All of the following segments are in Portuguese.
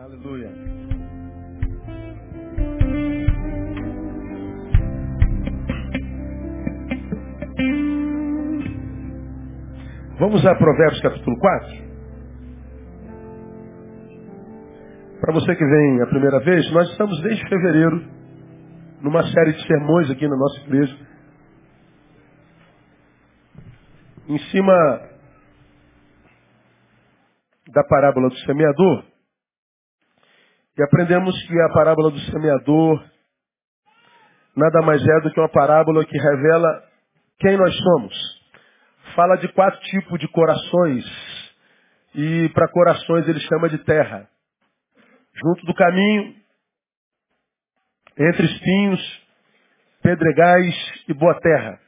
Aleluia. Vamos a Provérbios capítulo 4? Para você que vem a primeira vez, nós estamos desde fevereiro numa série de sermões aqui na nossa igreja. Em cima da parábola do semeador. E aprendemos que a parábola do semeador nada mais é do que uma parábola que revela quem nós somos. Fala de quatro tipos de corações. E para corações ele chama de terra. Junto do caminho, entre espinhos, pedregais e boa terra.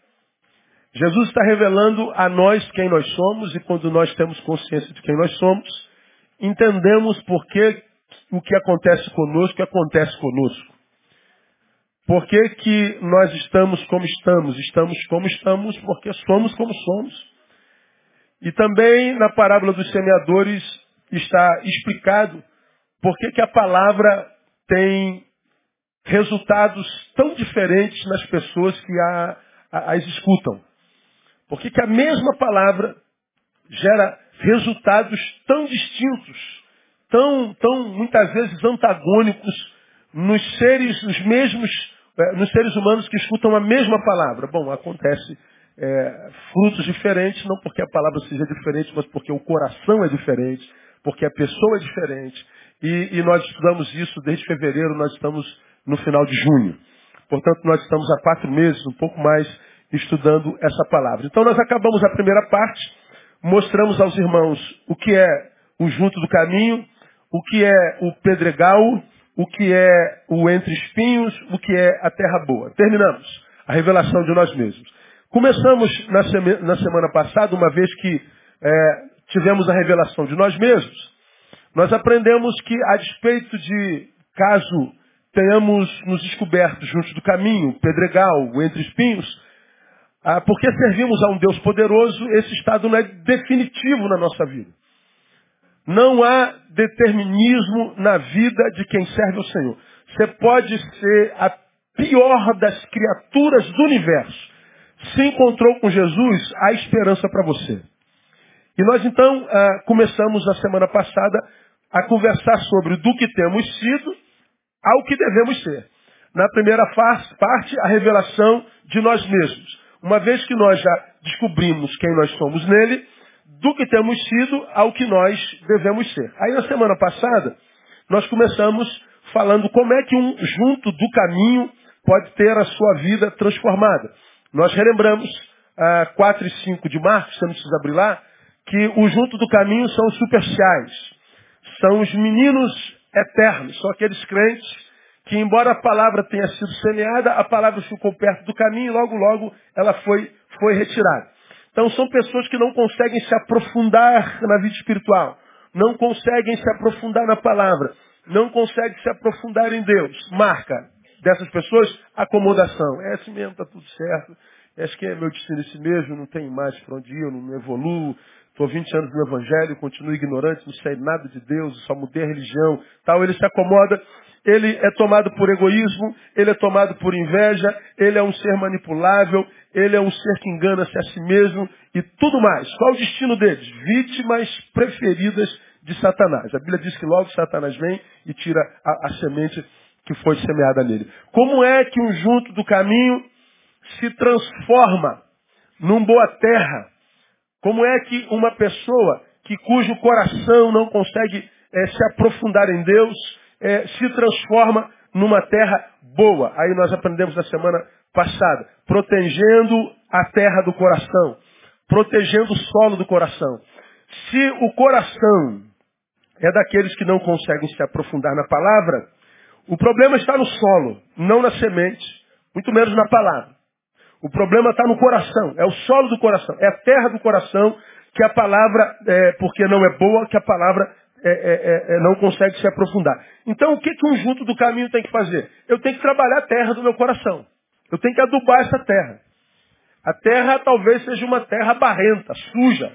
Jesus está revelando a nós quem nós somos e quando nós temos consciência de quem nós somos, entendemos por que o que acontece conosco acontece conosco. Por que, que nós estamos como estamos? Estamos como estamos porque somos como somos. E também na parábola dos semeadores está explicado por que, que a palavra tem resultados tão diferentes nas pessoas que a, a, as escutam. Por que, que a mesma palavra gera resultados tão distintos, tão, tão muitas vezes antagônicos nos seres, nos mesmos, eh, nos seres humanos que escutam a mesma palavra. Bom, acontece é, frutos diferentes, não porque a palavra seja diferente, mas porque o coração é diferente, porque a pessoa é diferente. E, e nós estudamos isso desde fevereiro, nós estamos no final de junho. Portanto, nós estamos há quatro meses, um pouco mais, estudando essa palavra. Então, nós acabamos a primeira parte, mostramos aos irmãos o que é o junto do caminho, o que é o pedregal, o que é o entre espinhos, o que é a terra boa. Terminamos a revelação de nós mesmos. Começamos na, na semana passada, uma vez que é, tivemos a revelação de nós mesmos, nós aprendemos que a despeito de caso tenhamos nos descoberto junto do caminho, pedregal, entre espinhos, ah, porque servimos a um Deus poderoso, esse estado não é definitivo na nossa vida. Não há determinismo na vida de quem serve ao Senhor. Você pode ser a pior das criaturas do universo. Se encontrou com Jesus, há esperança para você. E nós então ah, começamos na semana passada a conversar sobre do que temos sido ao que devemos ser. Na primeira parte, a revelação de nós mesmos. Uma vez que nós já descobrimos quem nós somos nele, do que temos sido ao que nós devemos ser. Aí na semana passada, nós começamos falando como é que um junto do caminho pode ter a sua vida transformada. Nós relembramos ah, 4 e 5 de março, você não precisa abrir lá, que o junto do caminho são os superciais. São os meninos eternos, são aqueles crentes que embora a palavra tenha sido semeada, a palavra ficou perto do caminho e logo, logo ela foi, foi retirada. Então são pessoas que não conseguem se aprofundar na vida espiritual, não conseguem se aprofundar na palavra, não conseguem se aprofundar em Deus. Marca dessas pessoas acomodação. É assim mesmo, está tudo certo. Acho que é meu destino esse mesmo, não tem mais para onde ir, eu não evoluo, Estou 20 anos no Evangelho, continuo ignorante, não sei nada de Deus, só mudei a religião. Tal, ele se acomoda, ele é tomado por egoísmo, ele é tomado por inveja, ele é um ser manipulável, ele é um ser que engana-se a si mesmo e tudo mais. Qual o destino deles? Vítimas preferidas de Satanás. A Bíblia diz que logo Satanás vem e tira a, a semente que foi semeada nele. Como é que um junto do caminho se transforma num boa terra? Como é que uma pessoa que cujo coração não consegue é, se aprofundar em Deus é, se transforma numa terra boa? Aí nós aprendemos na semana passada, protegendo a terra do coração, protegendo o solo do coração. Se o coração é daqueles que não conseguem se aprofundar na palavra, o problema está no solo, não na semente, muito menos na palavra. O problema está no coração, é o solo do coração, é a terra do coração que a palavra, é, porque não é boa, que a palavra é, é, é, é, não consegue se aprofundar. Então o que, que um junto do caminho tem que fazer? Eu tenho que trabalhar a terra do meu coração. Eu tenho que adubar essa terra. A terra talvez seja uma terra barrenta, suja,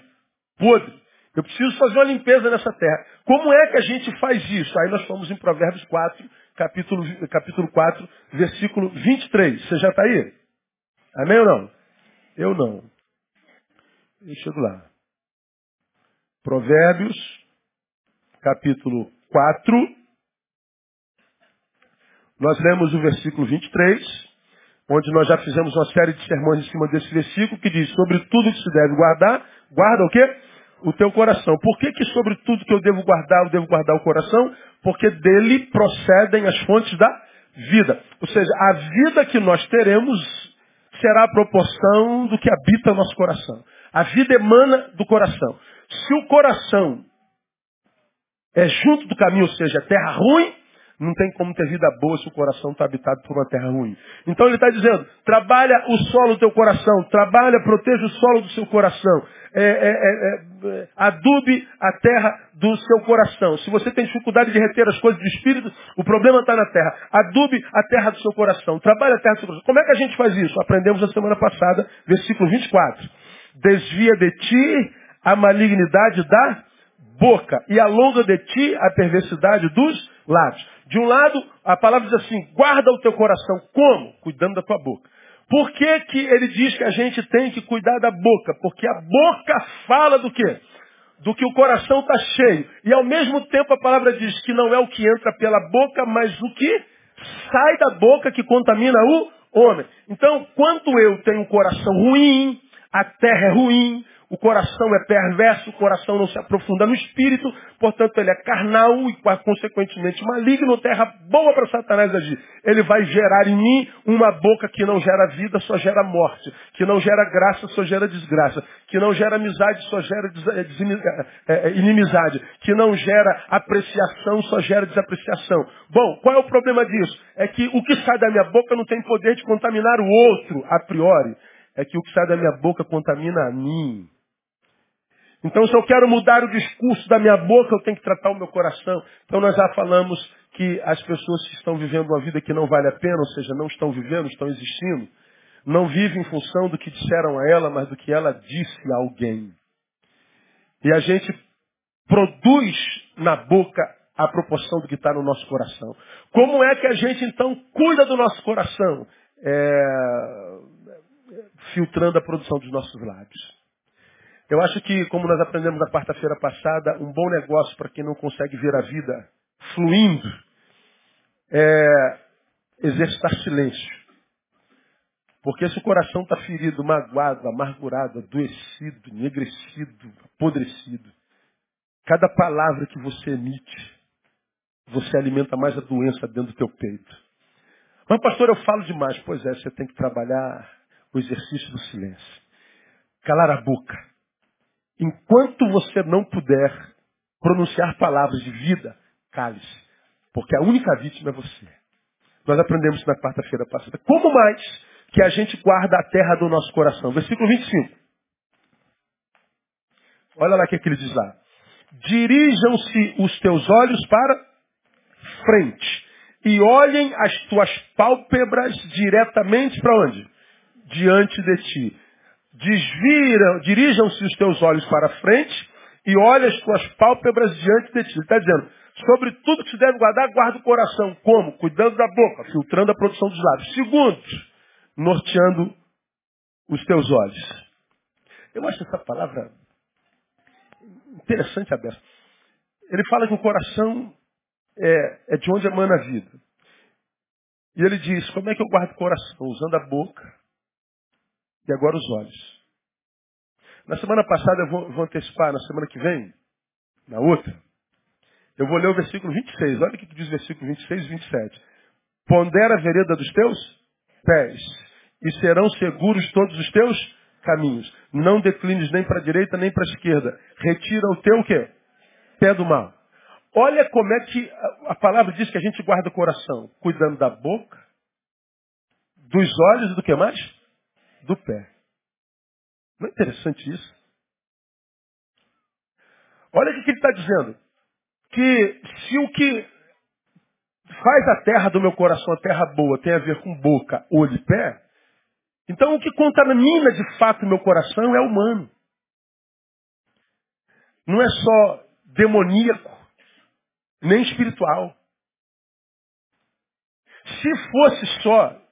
podre. Eu preciso fazer uma limpeza nessa terra. Como é que a gente faz isso? Aí nós fomos em Provérbios 4, capítulo, capítulo 4, versículo 23. Você já está aí? Amém ou não? Eu não. Eu chego lá. Provérbios, capítulo 4. Nós lemos o versículo 23 onde nós já fizemos uma série de sermões em cima desse versículo que diz, sobre tudo que se deve guardar, guarda o quê? O teu coração. Por que, que sobre tudo que eu devo guardar, eu devo guardar o coração? Porque dele procedem as fontes da vida. Ou seja, a vida que nós teremos será a proporção do que habita o nosso coração. A vida emana do coração. Se o coração é junto do caminho, ou seja, terra ruim, não tem como ter vida boa se o coração está habitado por uma terra ruim. Então ele está dizendo, trabalha o solo do teu coração, trabalha, proteja o solo do seu coração. É, é, é, é, adube a terra do seu coração. Se você tem dificuldade de reter as coisas do Espírito, o problema está na terra. Adube a terra do seu coração. Trabalhe a terra do seu coração. Como é que a gente faz isso? Aprendemos na semana passada, versículo 24. Desvia de ti a malignidade da boca e alonga de ti a perversidade dos lábios. De um lado, a palavra diz assim, guarda o teu coração. Como? Cuidando da tua boca. Por que, que ele diz que a gente tem que cuidar da boca? Porque a boca fala do quê? Do que o coração está cheio. E ao mesmo tempo a palavra diz que não é o que entra pela boca, mas o que sai da boca que contamina o homem. Então, quando eu tenho um coração ruim, a terra é ruim, o coração é perverso, o coração não se aprofunda no espírito, portanto ele é carnal e consequentemente maligno, terra boa para Satanás agir. Ele vai gerar em mim uma boca que não gera vida, só gera morte, que não gera graça, só gera desgraça, que não gera amizade, só gera é, é, é, inimizade, que não gera apreciação, só gera desapreciação. Bom, qual é o problema disso? É que o que sai da minha boca não tem poder de contaminar o outro a priori. É que o que sai da minha boca contamina a mim. Então, se eu quero mudar o discurso da minha boca, eu tenho que tratar o meu coração. Então, nós já falamos que as pessoas que estão vivendo uma vida que não vale a pena, ou seja, não estão vivendo, estão existindo, não vivem em função do que disseram a ela, mas do que ela disse a alguém. E a gente produz na boca a proporção do que está no nosso coração. Como é que a gente então cuida do nosso coração? É... Filtrando a produção dos nossos lábios. Eu acho que, como nós aprendemos na quarta-feira passada, um bom negócio para quem não consegue ver a vida fluindo é exercitar silêncio. Porque se o coração está ferido, magoado, amargurado, adoecido, enegrecido, apodrecido, cada palavra que você emite, você alimenta mais a doença dentro do teu peito. Mas, pastor, eu falo demais. Pois é, você tem que trabalhar o exercício do silêncio. Calar a boca. Enquanto você não puder pronunciar palavras de vida, cale-se. Porque a única vítima é você. Nós aprendemos na quarta-feira passada. Como mais que a gente guarda a terra do nosso coração? Versículo 25. Olha lá o que, é que ele diz lá. Dirijam-se os teus olhos para frente e olhem as tuas pálpebras diretamente para onde? Diante de ti. Desviram, dirijam-se os teus olhos para frente e olha as tuas pálpebras diante de ti. Ele está dizendo, sobre tudo que se deve guardar, guarda o coração. Como? Cuidando da boca, filtrando a produção dos lábios. Segundo, norteando os teus olhos. Eu acho essa palavra interessante, aberta. Ele fala que o coração é, é de onde emana a vida. E ele diz, como é que eu guardo o coração? Usando a boca e agora os olhos. Na semana passada, eu vou, vou antecipar, na semana que vem, na outra, eu vou ler o versículo 26. Olha o que diz o versículo 26 e 27. Pondera a vereda dos teus pés, e serão seguros todos os teus caminhos. Não declines nem para a direita nem para a esquerda. Retira o teu quê? Pé do mal. Olha como é que a palavra diz que a gente guarda o coração. Cuidando da boca, dos olhos e do que mais? Do pé. Não é interessante isso? Olha o que ele está dizendo. Que se o que faz a terra do meu coração, a terra boa, tem a ver com boca, olho e pé, então o que contamina de fato meu coração é humano. não é só demoníaco, nem espiritual. Se fosse só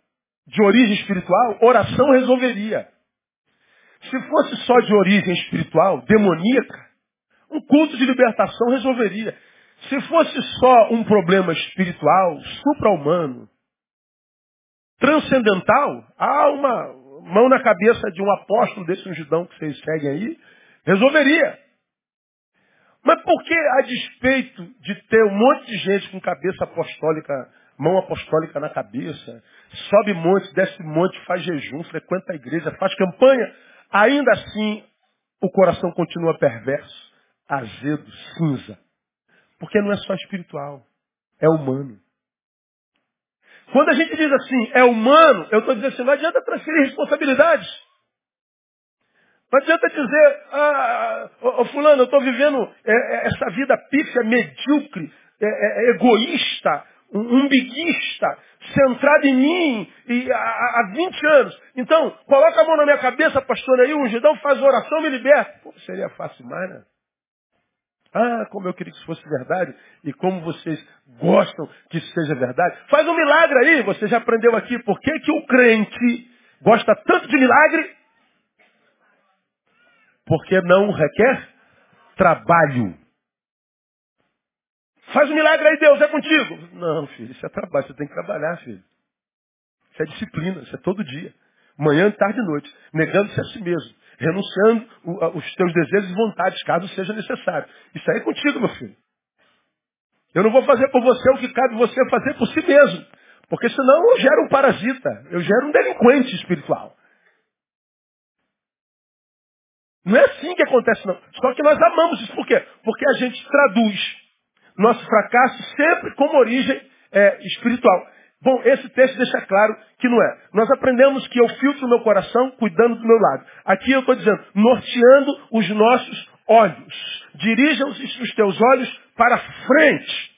de origem espiritual, oração resolveria. Se fosse só de origem espiritual, demoníaca, um culto de libertação resolveria. Se fosse só um problema espiritual, supra-humano, transcendental, há uma mão na cabeça de um apóstolo desse ungidão que vocês seguem aí, resolveria. Mas por que, a despeito de ter um monte de gente com cabeça apostólica, mão apostólica na cabeça, sobe monte, desce monte, faz jejum, frequenta a igreja, faz campanha, ainda assim o coração continua perverso, azedo, cinza? Porque não é só espiritual, é humano. Quando a gente diz assim, é humano, eu estou dizendo assim, não adianta transferir responsabilidades. Não adianta dizer, ah, oh, fulano, eu estou vivendo é, é, essa vida pífia, medíocre, é, é, egoísta, umbiguista, centrado em mim e há, há 20 anos. Então, coloca a mão na minha cabeça, pastor, aí, judão faz oração, me liberta. Pô, seria fácil mais, né? Ah, como eu queria que isso fosse verdade e como vocês gostam que isso seja verdade. Faz um milagre aí, você já aprendeu aqui por que, que o crente gosta tanto de milagre? Porque não requer trabalho. Faz um milagre aí, Deus, é contigo. Não, filho, isso é trabalho, você tem que trabalhar, filho. Isso é disciplina, isso é todo dia. Manhã, tarde e noite. Negando-se a si mesmo renunciando os teus desejos e vontades, caso seja necessário. Isso aí é contigo, meu filho. Eu não vou fazer por você o que cabe você fazer por si mesmo. Porque senão eu gero um parasita, eu gero um delinquente espiritual. Não é assim que acontece, não. Só que nós amamos isso. Por quê? Porque a gente traduz nosso fracasso sempre como origem é, espiritual. Bom, esse texto deixa claro que não é. Nós aprendemos que eu filtro meu coração cuidando do meu lado. Aqui eu estou dizendo, norteando os nossos olhos. Dirijam os teus olhos para frente.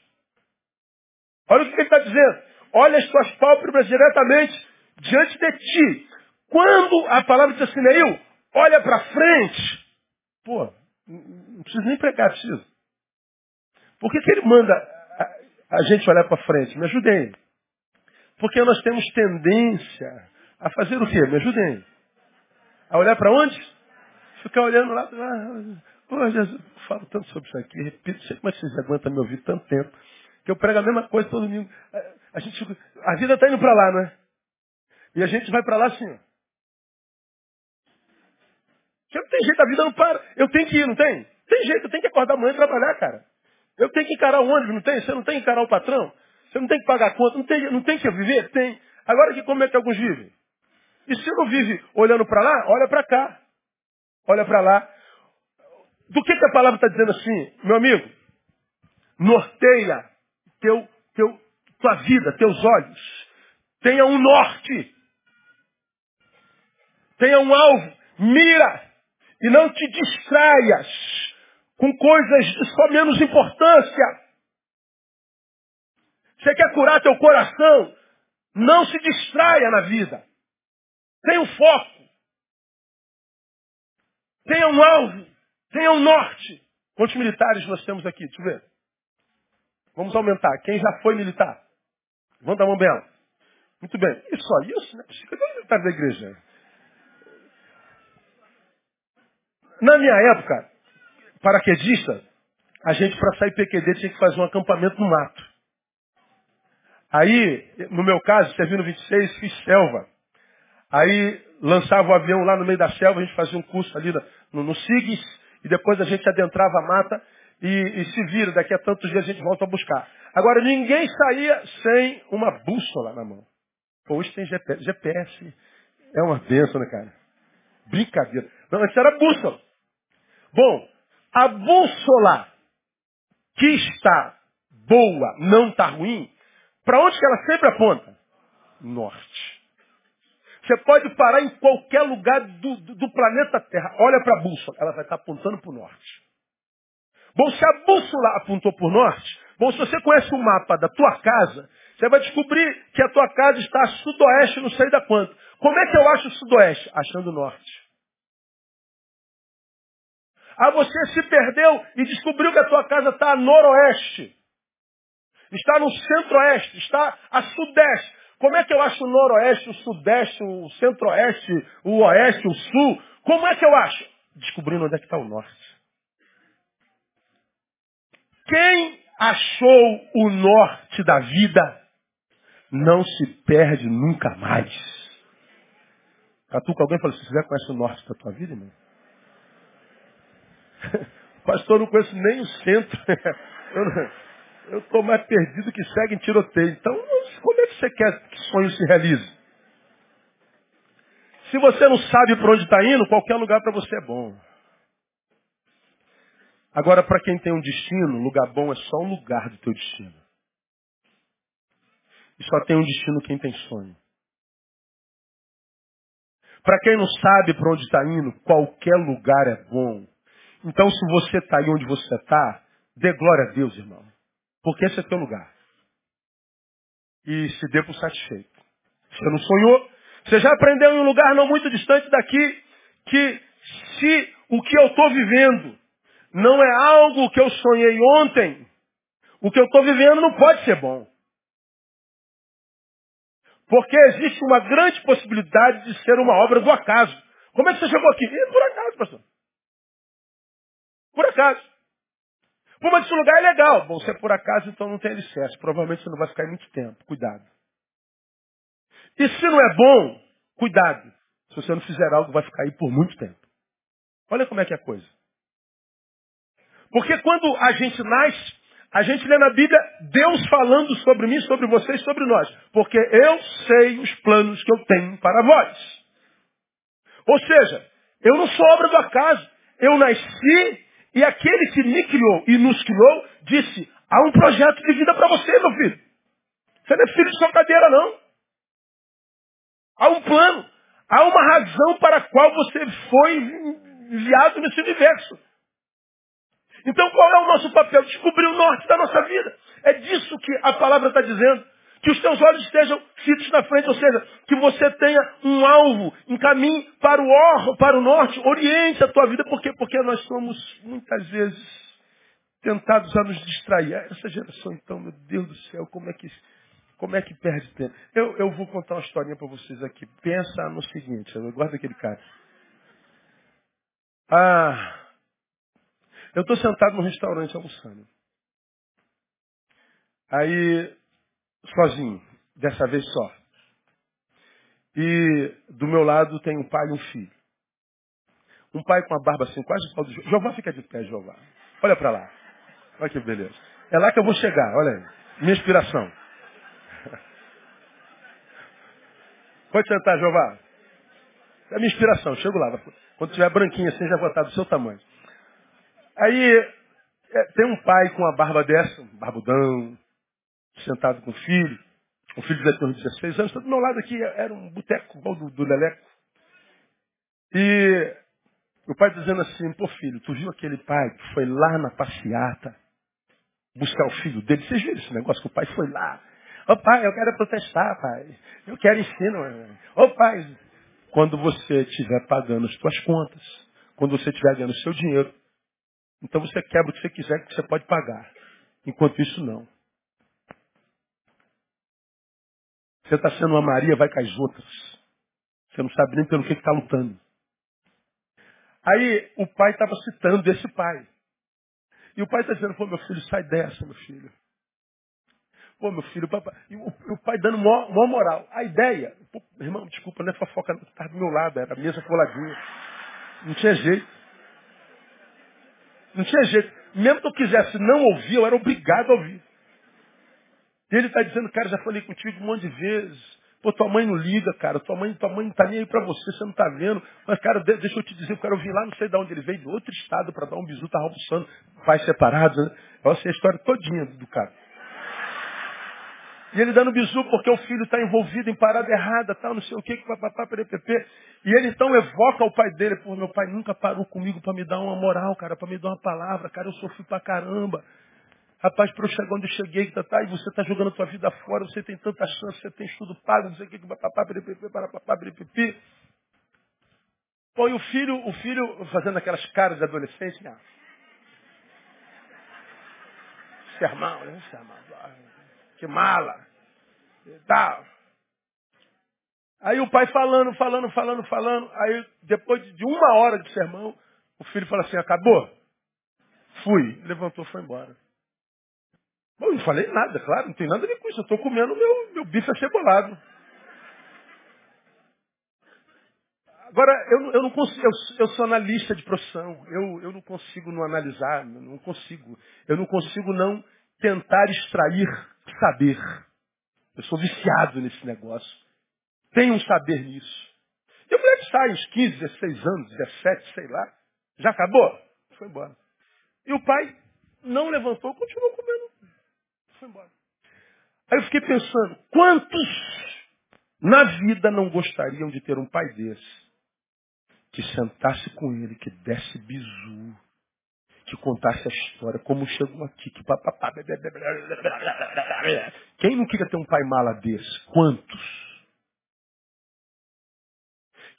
Olha o que ele está dizendo. Olha as tuas pálpebras diretamente diante de ti. Quando a palavra diz assim, Neil, olha para frente. Pô, não preciso nem pregar, preciso. Por que, que ele manda a, a gente olhar para frente? Me ajudem. Porque nós temos tendência a fazer o quê? Me ajudem. A olhar para onde? Ficar olhando lá. Ah, oh, Jesus, eu falo tanto sobre isso aqui, repito, sei como é que vocês aguentam me ouvir tanto tempo. Que eu prego a mesma coisa todo domingo. A, gente, a vida está indo para lá, não é? E a gente vai para lá assim. Porque não tem jeito, a vida não para. Eu tenho que ir, não tem? Tem jeito, eu tenho que acordar amanhã e trabalhar, cara. Eu tenho que encarar o ônibus, não tem? Você não tem que encarar o patrão? Você não tem que pagar conta, não tem, não tem que viver? Tem. Agora que como é que alguns vivem? E se não vive olhando para lá, olha para cá. Olha para lá. Do que, que a palavra está dizendo assim, meu amigo? Norteia teu, teu, tua vida, teus olhos. Tenha um norte. Tenha um alvo. Mira. E não te distraias com coisas de só menos importância. Você quer curar teu coração? Não se distraia na vida. Tenha um foco. Tenha um alvo. Tenha um norte. Quantos militares nós temos aqui? Deixa eu ver. Vamos aumentar. Quem já foi militar? Levanta a mão bem alta. Muito bem. E só isso? Né? Cadê o militar da igreja? Na minha época, paraquedista, a gente para sair PQD tinha que fazer um acampamento no mato. Aí, no meu caso, servindo 26, fiz selva. Aí lançava o avião lá no meio da selva, a gente fazia um curso ali no, no SIGS, e depois a gente adentrava a mata e, e, se vira, daqui a tantos dias a gente volta a buscar. Agora, ninguém saía sem uma bússola na mão. Hoje tem GPS. GPS é uma bênção, né, cara? Brincadeira. Não, isso era bússola. Bom, a bússola que está boa, não está ruim, para onde que ela sempre aponta? Norte. Você pode parar em qualquer lugar do, do, do planeta Terra. Olha para a bússola. Ela vai estar apontando para o norte. Bom, se a bússola apontou para o norte, bom, se você conhece o mapa da tua casa, você vai descobrir que a tua casa está a sudoeste, não sei da quanto. Como é que eu acho o sudoeste? Achando o norte. Ah, você se perdeu e descobriu que a tua casa está a noroeste. Está no centro-oeste, está a sudeste. Como é que eu acho o noroeste, o sudeste, o centro-oeste, o oeste, o sul? Como é que eu acho? Descobrindo onde é que está o norte. Quem achou o norte da vida não se perde nunca mais. Catuca alguém falou, se você já conhece o norte da tua vida, irmão? Pastor, eu não conheço nem o centro. Eu estou mais perdido que segue em tiroteio. Então, como é que você quer que sonho se realize? Se você não sabe para onde está indo, qualquer lugar para você é bom. Agora, para quem tem um destino, lugar bom é só um lugar do teu destino. E só tem um destino quem tem sonho. Para quem não sabe para onde está indo, qualquer lugar é bom. Então, se você está aí onde você está, dê glória a Deus, irmão. Porque esse é teu lugar. E se dê por satisfeito. Você não sonhou? Você já aprendeu em um lugar não muito distante daqui que se o que eu estou vivendo não é algo que eu sonhei ontem, o que eu estou vivendo não pode ser bom. Porque existe uma grande possibilidade de ser uma obra do acaso. Como é que você chegou aqui? E por acaso, pastor. Por acaso. Pô, mas esse lugar é legal. Bom, se é por acaso, então não tem alicerce. Provavelmente você não vai ficar muito tempo. Cuidado. E se não é bom, cuidado. Se você não fizer algo, vai ficar aí por muito tempo. Olha como é que é a coisa. Porque quando a gente nasce, a gente lê na Bíblia Deus falando sobre mim, sobre vocês, sobre nós. Porque eu sei os planos que eu tenho para vós. Ou seja, eu não sou obra do acaso. Eu nasci e aquele que me criou e nos criou disse, há um projeto de vida para você, meu filho. Você não é filho de sua cadeira, não. Há um plano. Há uma razão para a qual você foi enviado nesse universo. Então qual é o nosso papel? Descobrir o norte da nossa vida. É disso que a palavra está dizendo. Que os teus olhos estejam fitos na frente, ou seja, que você tenha um alvo, encaminhe para o or, para o norte, oriente a tua vida, por quê? Porque nós somos muitas vezes tentados a nos distrair. Essa geração, então, meu Deus do céu, como é que como é que perde tempo? Eu, eu vou contar uma historinha para vocês aqui. Pensa no seguinte, guarda aquele cara. Ah, eu estou sentado no restaurante almoçando. Aí, sozinho, dessa vez só. E do meu lado tem um pai e um filho. Um pai com a barba assim, quase igual do Jeová. Jeová fica de pé, Jeová. Olha para lá. Olha que beleza. É lá que eu vou chegar, olha aí. Minha inspiração. Pode sentar, Jeová. É a minha inspiração, chego lá. Quando tiver branquinho assim, já vou estar do seu tamanho. Aí é, tem um pai com uma barba dessa, um barbudão, sentado com o filho. O filho devia ter uns 16 anos. Do meu lado aqui era um boteco igual do, do Leleco. E o pai dizendo assim, pô filho, tu viu aquele pai que foi lá na passeata buscar o filho dele? Vocês viram esse negócio que o pai foi lá? Ô pai, eu quero protestar, pai. Eu quero ensino. Ô pai, quando você estiver pagando as suas contas, quando você estiver ganhando o seu dinheiro, então você quebra o que você quiser que você pode pagar. Enquanto isso, não. Você está sendo uma Maria, vai com as outras. Você não sabe nem pelo que está lutando. Aí o pai estava citando esse pai. E o pai está dizendo, pô, meu filho, sai dessa, meu filho. Pô, meu filho, papai. E o, pai dando maior, maior moral. A ideia, pô, irmão, desculpa, não é fofoca, não, estava do meu lado, era a mesa coladinha. Não tinha jeito. Não tinha jeito. Mesmo que eu quisesse não ouvir, eu era obrigado a ouvir. E ele está dizendo, cara, já falei contigo um monte de vezes. Pô, tua mãe não liga, cara. Tua mãe, tua mãe não tá nem aí pra você, você não tá vendo. Mas, cara, deixa eu te dizer, o cara vir lá, não sei de onde ele veio, de outro estado, para dar um bisu, tá almoçando, pais separados, né? Eu sei a história todinha do cara. E ele dando bisu porque o filho está envolvido em parada errada, tal, não sei o que, papapá, perepepe. E ele então evoca o pai dele, pô, meu pai nunca parou comigo para me dar uma moral, cara, para me dar uma palavra, cara, eu sofri pra caramba. Rapaz, para eu chegar onde eu cheguei, tá, tá, e você está jogando a tua vida fora, você tem tanta chance, você tem estudo pago, não sei o que, papapá, perepepe, papapá, perepepe. Pô, e o filho, o filho fazendo aquelas caras de adolescente, né? Sermão, né? Sermão. Que mala. E tal. Aí o pai falando, falando, falando, falando. Aí depois de uma hora de sermão, o filho fala assim, acabou? Fui. Levantou foi embora. Bom, não falei nada, claro, não tem nada a ver com isso. Eu estou comendo meu, meu bife acebolado. Agora, eu, eu não consigo, eu, eu sou analista de profissão. Eu, eu não consigo não analisar, não consigo. Eu não consigo não tentar extrair saber. Eu sou viciado nesse negócio. Tenho um saber nisso. E o moleque sai uns 15, 16 anos, 17, sei lá. Já acabou? Foi embora. E o pai não levantou, continuou comendo. Foi embora. Aí eu fiquei pensando, quantos na vida não gostariam de ter um pai desse? Que sentasse com ele, que desse bizu, que contasse a história, como chegou aqui, que papapá. Quem não queria ter um pai mala desse? Quantos?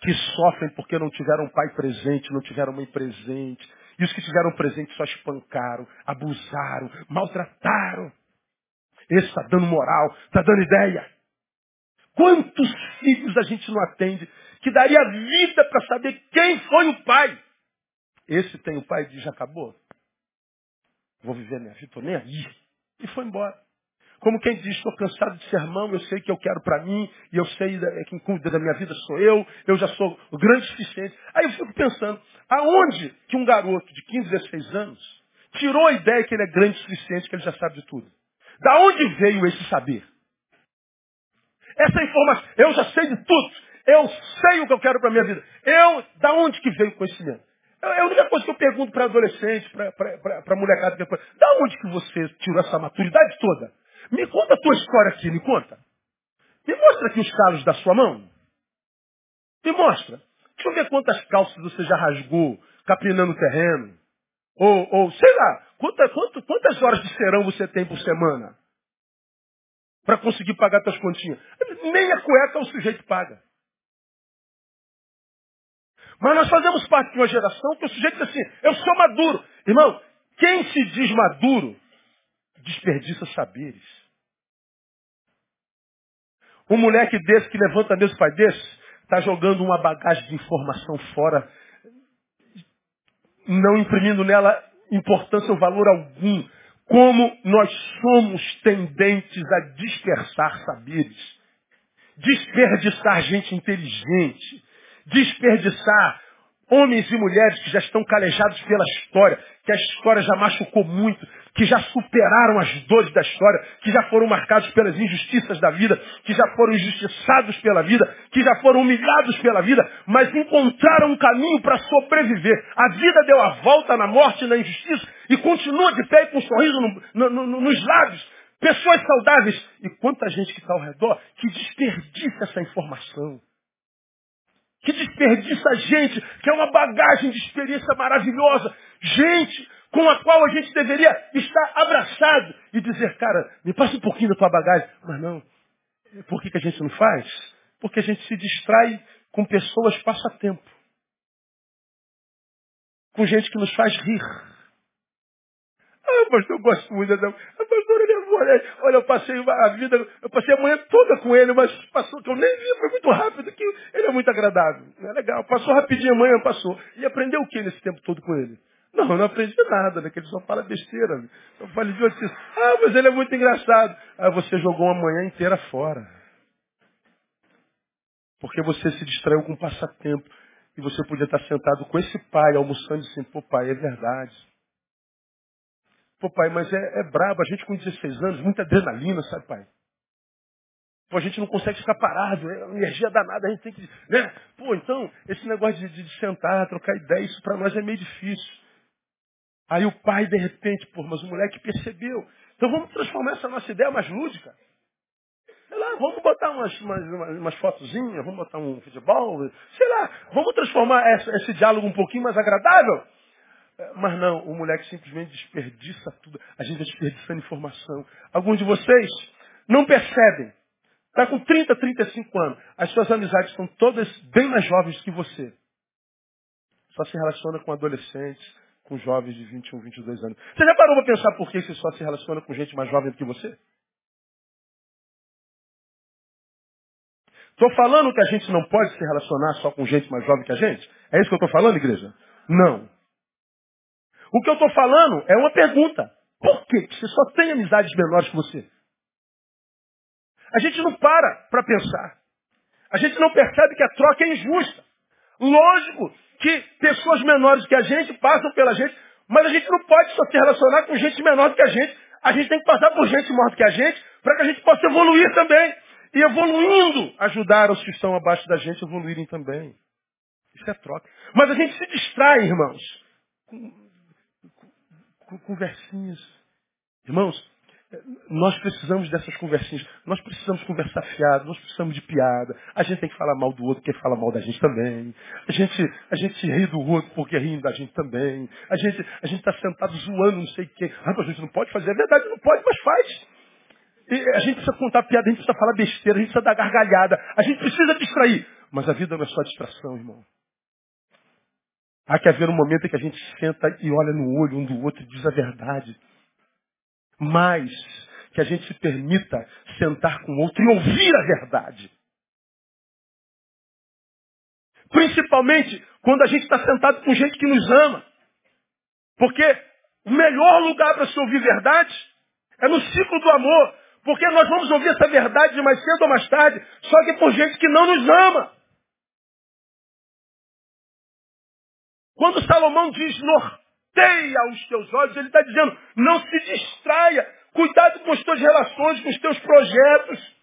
Que sofrem porque não tiveram um pai presente, não tiveram mãe presente. E os que tiveram presente só espancaram, abusaram, maltrataram. Esse está dando moral, está dando ideia. Quantos filhos a gente não atende que daria vida para saber quem foi o pai? Esse tem o pai e diz, já acabou? Vou viver minha vida, estou nem aí. E foi embora. Como quem diz, estou cansado de sermão, eu sei que eu quero para mim, e eu sei da- quem cuida da minha vida sou eu, eu já sou o grande suficiente. Aí eu fico pensando, aonde que um garoto de 15, 16 anos tirou a ideia que ele é grande o suficiente, que ele já sabe de tudo? Da onde veio esse saber? Essa informação, eu já sei de tudo. Eu sei o que eu quero para minha vida. Eu, da onde que veio o conhecimento? É é a única coisa que eu pergunto para adolescente, para molecada depois. Da onde que você tirou essa maturidade toda? Me conta a tua história aqui, me conta. Me mostra aqui os calos da sua mão. Me mostra. Deixa eu ver quantas calças você já rasgou, capinando o terreno. Ou, ou sei lá, quanta, quanto- quantas horas de serão você tem por semana para conseguir pagar suas continhas? Nem a cueca o sujeito paga. Mas nós fazemos parte de uma geração que o sujeito diz assim, eu sou maduro. Irmão, quem se diz maduro, desperdiça saberes. Um moleque desse que levanta mesmo pai desse, está jogando uma bagagem de informação fora, não imprimindo nela importância ou valor algum. Como nós somos tendentes a dispersar saberes desperdiçar gente inteligente, desperdiçar homens e mulheres que já estão calejados pela história, que a história já machucou muito, que já superaram as dores da história, que já foram marcados pelas injustiças da vida, que já foram injustiçados pela vida, que já foram humilhados pela vida, mas encontraram um caminho para sobreviver. A vida deu a volta na morte e na injustiça e continua de pé e com um sorriso no- no- no- nos lábios, Pessoas saudáveis. E quanta gente que está ao redor que desperdiça essa informação. Que desperdiça gente, que é uma bagagem de experiência maravilhosa. Gente com a qual a gente deveria estar abraçado e dizer, cara, me passa um pouquinho da tua bagagem. Mas não. Por que, que a gente não faz? Porque a gente se distrai com pessoas passatempo. Com gente que nos faz rir. Ah, pastor, eu gosto muito da... Pastor, ele é bom, né? Olha, eu passei a vida, eu passei a manhã toda com ele, mas passou que eu nem vi, foi muito rápido, que ele é muito agradável. É legal, passou rapidinho amanhã, passou. E aprendeu o que nesse tempo todo com ele? Não, eu não aprendi nada, né? Que ele só fala besteira. né? Eu falei de outro, ah, mas ele é muito engraçado. Aí você jogou uma manhã inteira fora. Porque você se distraiu com um passatempo. E você podia estar sentado com esse pai, almoçando e assim, pô pai, é verdade. Pô, pai, mas é, é brabo. A gente com 16 anos, muita adrenalina, sabe, pai? Pô, a gente não consegue ficar parado. É energia danada. A gente tem que... Né? Pô, então, esse negócio de, de- de sentar, trocar ideia, isso para nós é meio difícil. Aí o pai, de repente, pô, mas o moleque percebeu. Então vamos transformar essa nossa ideia mais lúdica. Sei lá, vamos botar umas, umas, umas, umas fotozinhas, vamos botar um futebol, sei lá, vamos transformar essa- esse diálogo um pouquinho mais agradável. Mas não, o moleque simplesmente desperdiça tudo. A gente está desperdiçando informação. Alguns de vocês não percebem. Está com 30, 35 anos. As suas amizades são todas bem mais jovens que você. só se relaciona com adolescentes, com jovens de 21, 22 anos. Você já parou para pensar por que você só se relaciona com gente mais jovem do que você? Estou falando que a gente não pode se relacionar só com gente mais jovem que a gente? É isso que eu estou falando, igreja? Não. O que eu estou falando é uma pergunta. Por que você só tem amizades menores que você? A gente não para para pensar. A gente não percebe que a troca é injusta. Lógico que pessoas menores que a gente passam pela gente, mas a gente não pode só se relacionar com gente menor do que a gente. A gente tem que passar por gente maior do que a gente para que a gente possa evoluir também. E evoluindo, ajudar os que estão abaixo da gente a evoluírem também. Isso é troca. Mas a gente se distrai, irmãos, com, conversinhas. Irmãos, nós precisamos dessas conversinhas. Nós precisamos conversar fiado, nós precisamos de piada. A gente tem que falar mal do outro porque fala mal da gente também. A gente, a gente ri do outro porque ri da gente também. A gente a está sentado zoando não sei quem. Ah, a gente não pode fazer. É verdade, não pode, mas faz. E a gente precisa contar piada, a gente precisa falar besteira, a gente precisa dar gargalhada. A gente precisa distrair. Mas a vida não é só distração, irmão. Há que haver um momento em que a gente senta e olha no olho um do outro e diz a verdade mas que a gente se permita sentar com o outro e ouvir a verdade. Principalmente quando a gente está sentado com gente que nos ama. Porque o melhor lugar para se ouvir verdade é no ciclo do amor. Porque nós vamos ouvir essa verdade mais cedo ou mais tarde, só que por gente que não nos ama. Quando Salomão diz norteia os teus olhos, ele está dizendo, não se distraia, cuidado com as tuas relações, com os teus projetos,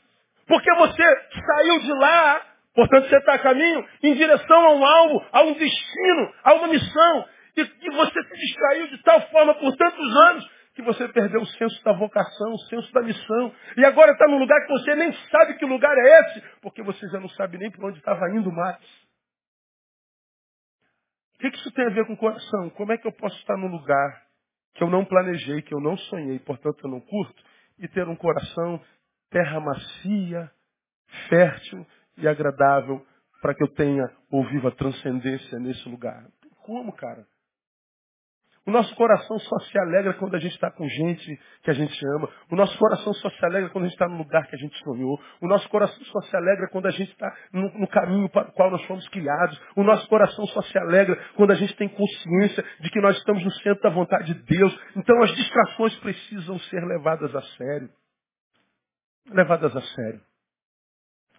porque você saiu de lá, portanto você está a caminho, em direção a um alvo, a um destino, a uma missão, e, e você se distraiu de tal forma por tantos anos que você perdeu o senso da vocação, o senso da missão. E agora está num lugar que você nem sabe que lugar é esse, porque você já não sabe nem para onde estava indo mais. O que, isso tem a ver com o coração? Como é que eu posso estar num lugar que eu não planejei, que eu não sonhei, portanto eu não curto, e ter um coração terra macia, fértil e agradável para que eu tenha ou viva transcendência nesse lugar? Como, cara? O nosso coração só se alegra quando a gente está com gente que a gente ama. O nosso coração só se alegra quando a gente está no lugar que a gente sonhou. O nosso coração só se alegra quando a gente está no, no, caminho para o qual nós fomos criados. O nosso coração só se alegra quando a gente tem consciência de que nós estamos no centro da vontade de Deus. Então as distrações precisam ser levadas a sério. Levadas a sério.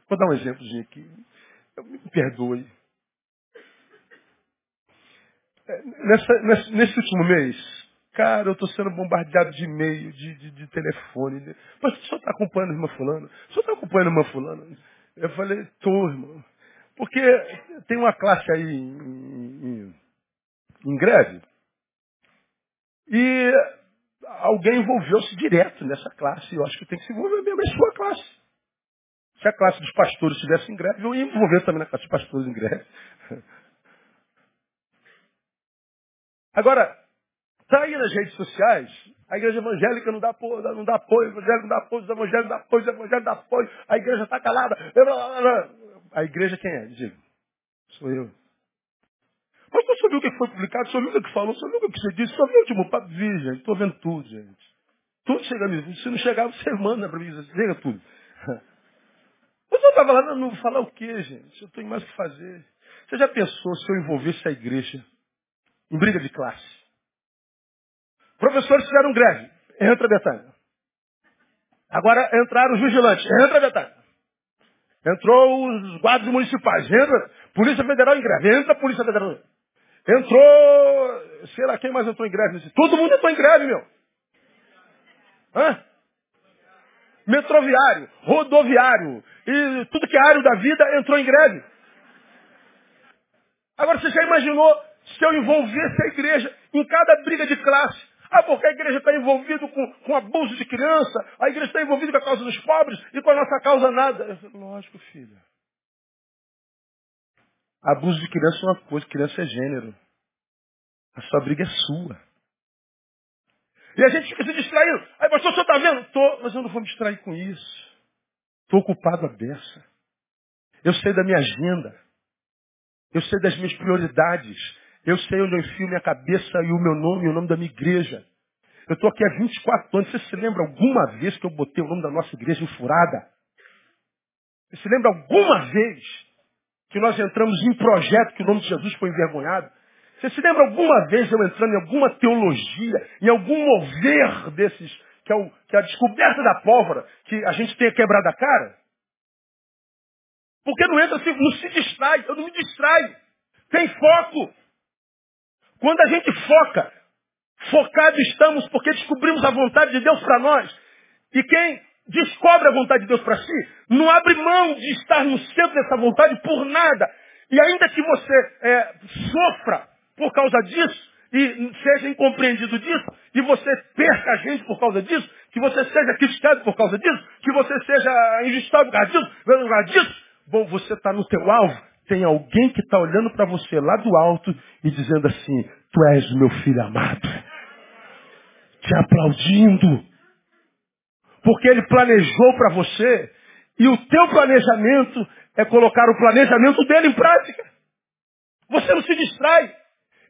Vou dar um exemplo, gente, aqui. Me perdoe. Nessa, nesse, nesse último mês, cara, eu estou sendo bombardeado de e-mail, de, de, de telefone. Mas o senhor está acompanhando a irmã fulana? O senhor está acompanhando a irmã fulana? Eu falei, tô, irmão. Porque tem uma classe aí em, em, em greve. E alguém envolveu-se direto nessa classe. Eu acho que tem que se envolver mesmo em sua classe. Se a classe dos pastores estivesse em greve, eu ia envolver também na classe dos pastores em greve. Agora, está aí nas redes sociais, a igreja evangélica não dá apoio, não dá apoio, o não dá apoio, os evangélicos não dá apoio, os evangélicos não dá apoio, a igreja está calada. A igreja quem é? Diga. Sou eu. Mas você viu o que foi publicado, viu o que falou, viu o que você disse, viu o último papo? Vi, gente, estou vendo tudo, gente. Tudo chega mim. Se não chegar, você manda para mim, chega tudo. Mas eu estava lá, não falar o quê, gente? Eu tenho mais o que fazer. Você já pensou se eu envolvesse a igreja em briga de classe. Professores fizeram greve. Entra Betânia. Agora entraram os vigilantes. Entra Betânia. Entrou os guardas municipais. Entra. Polícia Federal em greve. Entra Polícia Federal. Entrou. Sei lá quem mais entrou em greve. Todo mundo entrou em greve, meu. Hã? Metroviário, rodoviário e tudo que é área da vida entrou em greve. Agora você já imaginou se eu envolvesse a igreja em cada briga de classe. Ah, porque a igreja está envolvida com, com abuso de criança, a igreja está envolvida com a causa dos pobres e com a nossa causa nada. Lógico, filho. Abuso de criança é uma coisa, criança é gênero. A sua briga é sua. E a gente fica se distraindo. Aí, pastor, o senhor está vendo? Tô, mas eu não vou me distrair com isso. Estou ocupado a beça. Eu sei da minha agenda. Eu sei das minhas prioridades. Eu sei onde eu enfio minha cabeça e o meu nome e o nome da minha igreja. Eu estou aqui há 24 anos. Você se lembra alguma vez que eu botei o nome da nossa igreja em furada? Você se lembra alguma vez que nós entramos em projeto que o nome de Jesus foi envergonhado? Você se lembra alguma vez eu entrando em alguma teologia, em algum mover desses, que é, o, que é a descoberta da pólvora, que a gente tenha quebrado a cara? Porque não entra, assim, não se distrai, eu não me distrai. Tem foco. Quando a gente foca, focado estamos porque descobrimos a vontade de Deus para nós. E quem descobre a vontade de Deus para si, não abre mão de estar no centro dessa vontade por nada. E ainda que você é, sofra por causa disso, e seja incompreendido disso, que você perca a gente por causa disso, que você seja criticado por causa disso, que você seja injustiçado por causa disso, por causa disso, bom, você está no teu alvo, tem alguém que está olhando para você lá do alto e dizendo assim, tu és meu filho amado. Te aplaudindo. Porque ele planejou para você e o teu planejamento é colocar o planejamento dele em prática. Você não se distrai,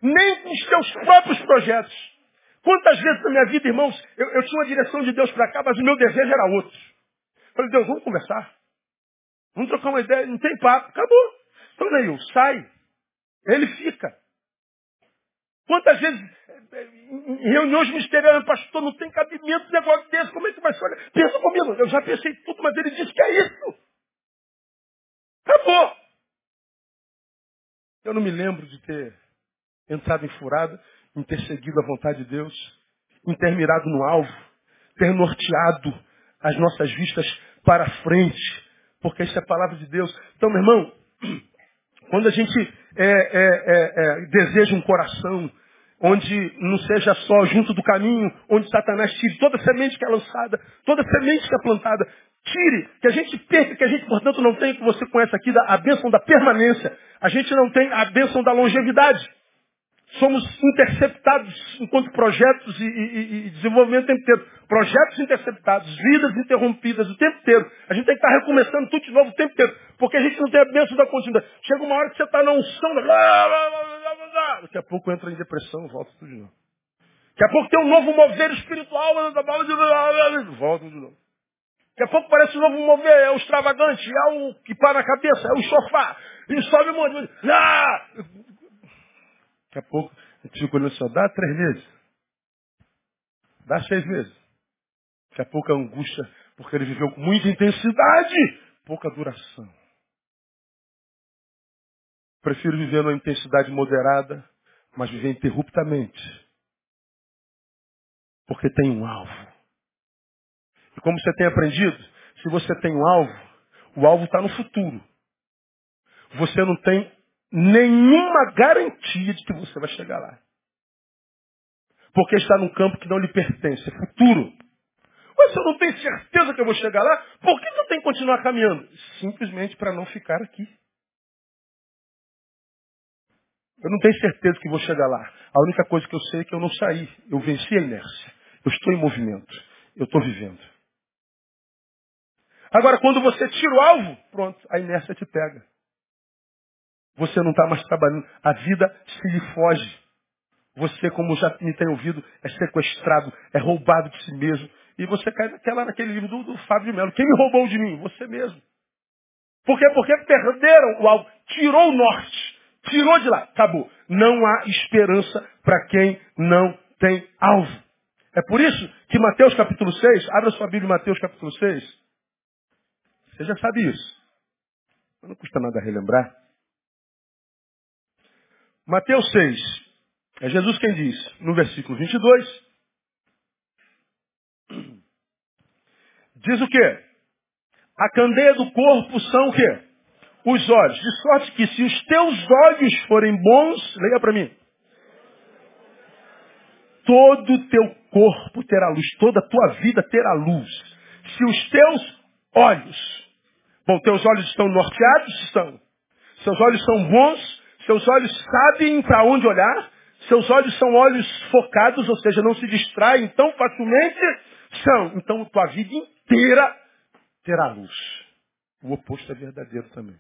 nem com os teus próprios projetos. Quantas vezes na minha vida, irmãos, eu, eu tinha uma direção de Deus para cá, mas o meu desejo era outro. Eu falei, Deus, vamos conversar. Vamos trocar uma ideia, não tem papo, acabou. Então, Neil, sai. Ele fica. Quantas vezes em reuniões ministeriais, pastor, não tem cabimento negócio desse, como é que vai ser? Pensa comigo, eu já pensei tudo, mas ele disse que é isso. Acabou. Eu não me lembro de ter entrado em furada, em ter seguido a vontade de Deus, em ter mirado no alvo, ter norteado as nossas vistas para frente, porque isso é a palavra de Deus. Então, meu irmão, quando a gente é, é, é, é, deseja um coração onde não seja só junto do caminho, onde Satanás tire toda semente que é lançada, toda semente que é plantada, tire, que a gente perca, que a gente, portanto, não tem, que você conhece aqui, a bênção da permanência. A gente não tem a bênção da longevidade. Somos interceptados enquanto projetos e, e, e, desenvolvimento o tempo inteiro. Projetos interceptados, vidas interrompidas o tempo inteiro. A gente tem que estar recomeçando tudo de novo o tempo inteiro. Porque a gente não tem a bênção da continuidade. Chega uma hora que você está na unção. Daqui a pouco entra em depressão, volta tudo de novo. Daqui a pouco tem um novo mover espiritual. Volta de novo. Daqui a pouco parece um novo mover, é o extravagante, é o que para na cabeça, é o sofá. E sobe um monte. Ah! Daqui a pouco a gente fica olhando só, dá três meses. Dá seis meses. Daqui a pouco a angústia, porque ele viveu com muita intensidade, pouca duração. Prefiro viver numa intensidade moderada, mas viver interruptamente. Porque tem um alvo. E como você tem aprendido, se você tem um alvo, o alvo está no futuro. Você não tem nenhuma garantia de que você vai chegar lá. Porque está num campo que não lhe pertence, é futuro. Mas se eu não tenho certeza que eu vou chegar lá, por que eu tenho que continuar caminhando? Simplesmente para não ficar aqui. Eu não tenho certeza que vou chegar lá. A única coisa que eu sei é que eu não saí. Eu venci a inércia. Eu estou em movimento. Eu estou vivendo. Agora, quando você tira o alvo, pronto, a inércia te pega. Você não está mais trabalhando. A vida se lhe foge. Você, como já me tem ouvido, é sequestrado, é roubado de si mesmo. E você cai naquela, naquele livro do, do Fábio de Mello. Quem me roubou de mim? Você mesmo. Por quê? Porque perderam o alvo. Tirou o norte. Tirou de lá. Acabou. Não há esperança para quem não tem alvo. É por isso que Mateus capítulo 6, abra sua Bíblia Mateus capítulo 6. Você já sabe isso. Não custa nada relembrar. Mateus 6. É Jesus quem diz, no versículo 22. Diz o quê? A candeia do corpo são o quê? Os olhos. De sorte que se os teus olhos forem bons, leia para mim. Todo o teu corpo terá luz, toda a tua vida terá luz. Se os teus olhos, bom, teus olhos estão norteados? Estão. Seus olhos são bons? Seus olhos sabem para onde olhar? Seus olhos são olhos focados, ou seja, não se distraem tão facilmente? São. Então, tua vida inteira terá luz. O oposto é verdadeiro também.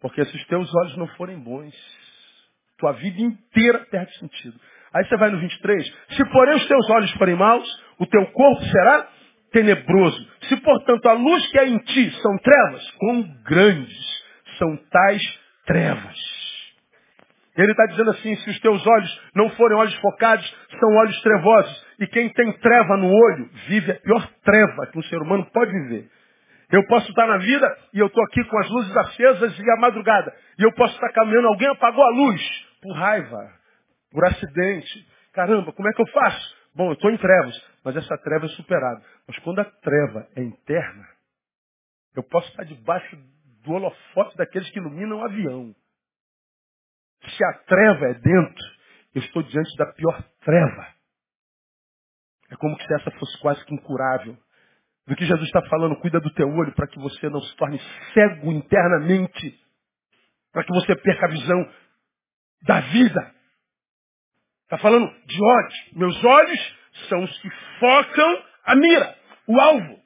Porque se os teus olhos não forem bons, tua vida inteira perde sentido. Aí você vai no 23. Se porém os teus olhos forem maus, o teu corpo será tenebroso. Se portanto a luz que é em ti são trevas, quão grandes são tais trevas. Ele está dizendo assim, se os teus olhos não forem olhos focados, são olhos trevosos. E quem tem treva no olho, vive a pior treva que um ser humano pode viver. Eu posso estar na vida e eu estou aqui com as luzes acesas e a madrugada. E eu posso estar caminhando, alguém apagou a luz. Por raiva, por acidente. Caramba, como é que eu faço? Bom, eu estou em trevas, mas essa treva é superada. Mas quando a treva é interna, eu posso estar debaixo do holofote daqueles que iluminam o avião. Se a treva é dentro, eu estou diante da pior treva. É como se essa fosse quase que incurável. Do que Jesus está falando, cuida do teu olho para que você não se torne cego internamente. Para que você perca a visão da vida. Está falando de olhos. Meus olhos são os que focam a mira, o alvo.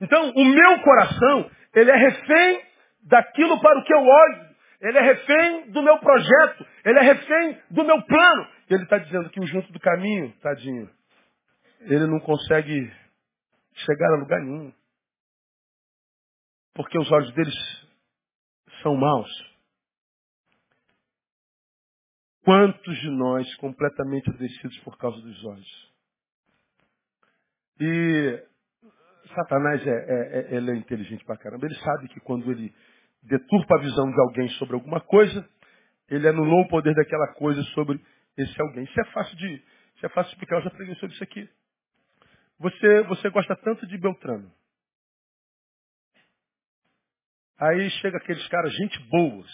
Então, o meu coração, ele é refém daquilo para o que eu olho. Ele é refém do meu projeto. Ele é refém do meu plano. Ele está dizendo que o junto do caminho, tadinho, ele não consegue chegar a lugar nenhum. Porque os olhos deles são maus. Quantos de nós completamente adoecidos por causa dos olhos? E Satanás é, é, é, ele é inteligente pra caramba. Ele sabe que quando ele deturpa a visão de alguém sobre alguma coisa, ele anulou o poder daquela coisa sobre esse alguém. Isso é fácil de, isso é fácil de explicar. Eu já preguei sobre isso aqui. Você, você gosta tanto de Beltrano. Aí chega aqueles caras, gente boas,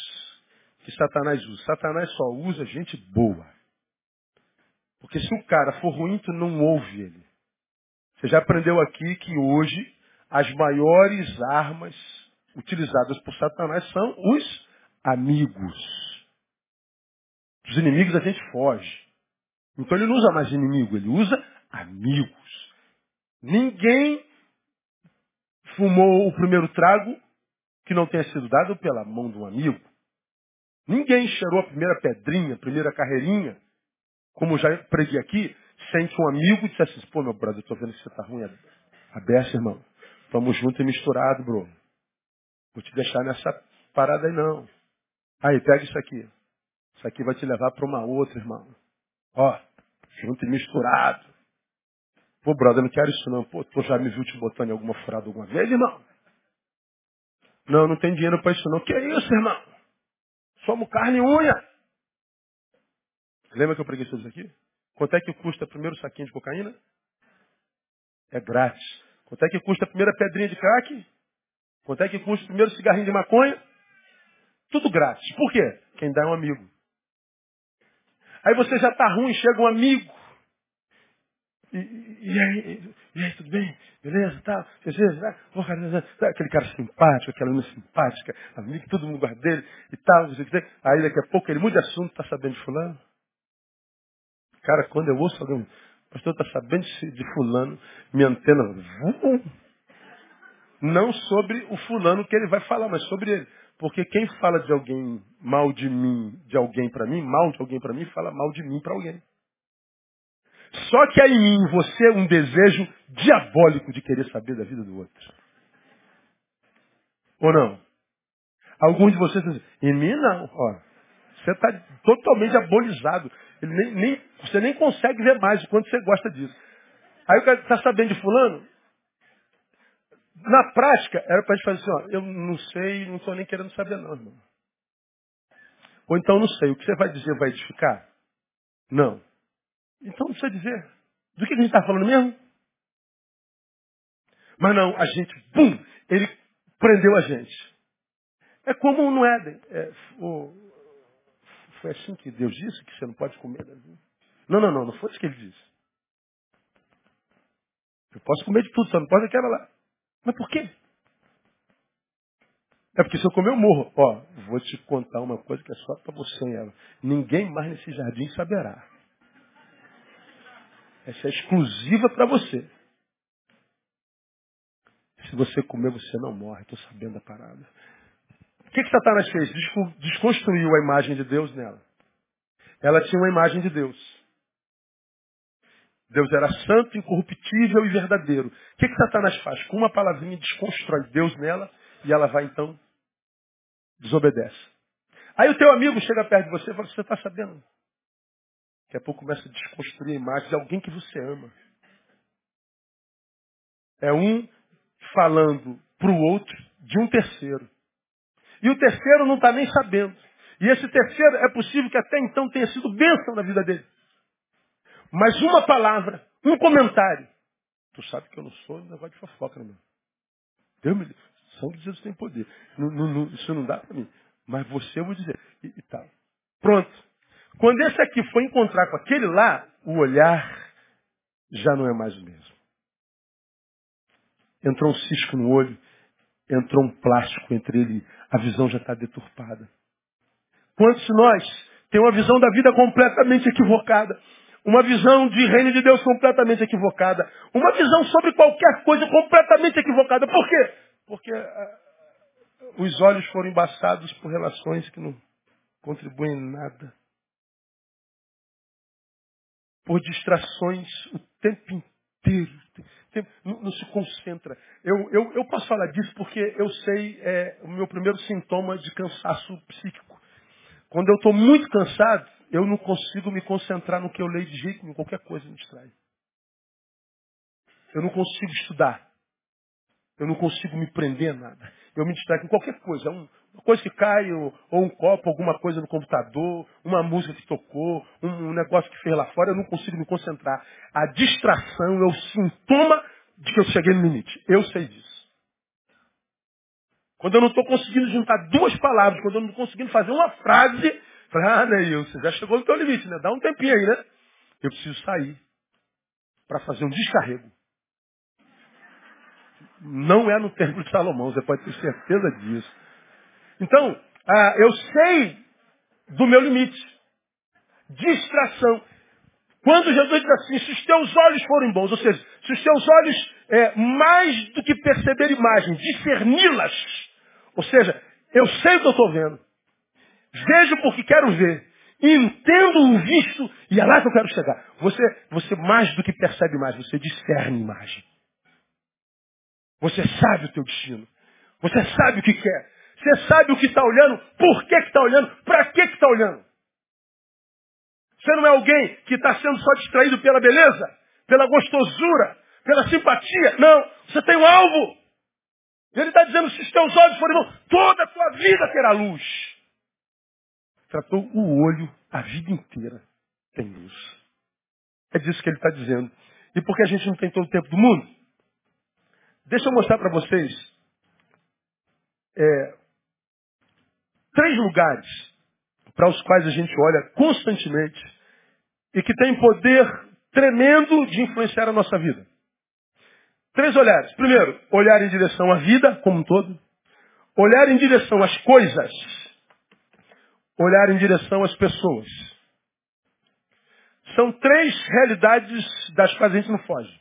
que Satanás usa. Satanás só usa gente boa. Porque se o cara for ruim, tu não ouve ele. Você já aprendeu aqui que hoje as maiores armas utilizadas por Satanás são os amigos. Os inimigos a gente foge. Então ele não usa mais inimigo, ele usa amigos. Ninguém fumou o primeiro trago que não tenha sido dado pela mão de um amigo. Ninguém cheirou a primeira pedrinha, a primeira carreirinha, como já preguei aqui, sente um amigo e disse assim, pô meu brother, eu tô vendo que você tá ruim. Aberto, irmão. Tamo junto e misturado, bro. Vou te deixar nessa parada aí não. Aí, pega isso aqui. Isso aqui vai te levar para uma outra, irmão. Ó, junto e misturado. Pô, brother, não quero isso não. Pô, tu já me viu te botando em alguma furada alguma vez, irmão? Não, não tem dinheiro para isso não. Que isso, irmão? Somos carne e unha. Lembra que eu preguei sobre isso aqui? Quanto é que custa o primeiro saquinho de cocaína? É grátis. Quanto é que custa a primeira pedrinha de crack? Quanto é que custa o primeiro cigarrinho de maconha? Tudo grátis. Por quê? Quem dá é um amigo. Aí você já está ruim, chega um amigo. E, e, aí, e aí, tudo bem? Beleza? Tá? Beleza? Oh, cara, tá? Aquele cara simpático, aquela menina simpática, amigo, todo mundo guarda dele e tal. Aí daqui a pouco ele muda de assunto, está sabendo de fulano? Cara, quando eu ouço alguém, pastor, está sabendo de fulano, minha antena, vum, não sobre o fulano que ele vai falar, mas sobre ele. Porque quem fala de alguém mal de mim, de alguém para mim, mal de alguém para mim, fala mal de mim para alguém. Só que há em mim, você, um desejo diabólico de querer saber da vida do outro. Ou não? Alguns de vocês dizem, em mim não. Ó, você está totalmente abolizado. Nem, nem, você nem consegue ver mais o quanto você gosta disso. Aí o cara está sabendo de fulano? Na prática, era para a gente fazer assim, ó, eu não sei, não estou nem querendo saber não, irmão. Ou então não sei, o que você vai dizer vai edificar? Não. Então não precisa dizer. Do que a gente está falando mesmo? Mas não, a gente, bum, ele prendeu a gente. É como no Éden. É, o, foi assim que Deus disse que você não pode comer. Não, não, não, não foi isso que ele disse. Eu posso comer de tudo, só não pode aquela lá. Mas por quê? É porque se eu comer, eu morro. Ó, vou te contar uma coisa que é só para você e ela. Ninguém mais nesse jardim saberá. Essa é exclusiva para você. Se você comer, você não morre. Estou sabendo da parada. O que, que Satanás fez? Desconstruiu a imagem de Deus nela. Ela tinha uma imagem de Deus. Deus era santo, incorruptível e verdadeiro. O que, que Satanás faz? Com uma palavrinha desconstrói Deus nela e ela vai então desobedece. Aí o teu amigo chega perto de você e fala, você está sabendo? Daqui a pouco começa a desconstruir a imagem de alguém que você ama. É um falando para o outro de um terceiro. E o terceiro não está nem sabendo. E esse terceiro é possível que até então tenha sido bênção na vida dele. Mas uma palavra, um comentário. Tu sabe que eu não sou um negócio de fofoca, né, meu? Deus me livre. Sangue de Jesus tem poder. Não, não, isso não dá para mim. Mas você eu vou dizer. E, e tal. Pronto. Quando esse aqui foi encontrar com aquele lá, o olhar já não é mais o mesmo. Entrou um cisco no olho, entrou um plástico entre ele, a visão já está deturpada. Quantos de nós tem uma visão da vida completamente equivocada? Uma visão de reino de Deus completamente equivocada. Uma visão sobre qualquer coisa completamente equivocada. Por quê? Porque uh, os olhos foram embaçados por relações que não contribuem em nada. Por distrações o tempo inteiro. Não, não se concentra. Eu, eu, eu posso falar disso porque eu sei é, o meu primeiro sintoma de cansaço psíquico. Quando eu estou muito cansado, eu não consigo me concentrar no que eu leio de jeito nenhum. Qualquer coisa me distrai. Eu não consigo estudar. Eu não consigo me prender nada. Eu me distraio com qualquer coisa. Um, uma coisa que cai, ou, ou, um copo, alguma coisa no computador, uma música que tocou, um, um negócio que fez lá fora, eu não consigo me concentrar. A distração é o sintoma de que eu cheguei no limite. Eu sei disso. Quando eu não estou conseguindo juntar duas palavras, quando eu não estou conseguindo fazer uma frase, falei, ah, Neil, você já chegou no teu limite, né? Dá um tempinho aí, né? Eu preciso sair para fazer um descarrego. Não é no templo de Salomão, você pode ter certeza disso. Então, ah, eu sei do meu limite. Distração. Quando Jesus diz assim, se os teus olhos forem bons, ou seja, se os teus olhos, é, mais do que perceber imagens, discerni-las, ou seja, eu sei o que eu estou vendo. Vejo porque quero ver. Entendo o visto e é lá que eu quero chegar. Você, você mais do que percebe imagem, você discerne imagem. Você sabe o teu destino. Você sabe o que quer. Você sabe o que está olhando, por que está olhando, para que está olhando. Você não é alguém que está sendo só distraído pela beleza, pela gostosura, pela simpatia. Não, você tem um alvo. Ele está dizendo, se os teus olhos forem bons, toda a tua vida terá luz. Tratou o olho a vida inteira tem luz. É disso que ele está dizendo. E porque a gente não tem todo o tempo do mundo, deixa eu mostrar para vocês é, três lugares para os quais a gente olha constantemente e que tem poder tremendo de influenciar a nossa vida. Três olhares. Primeiro, olhar em direção à vida como um todo. Olhar em direção às coisas. Olhar em direção às pessoas. São três realidades das quais a gente não foge.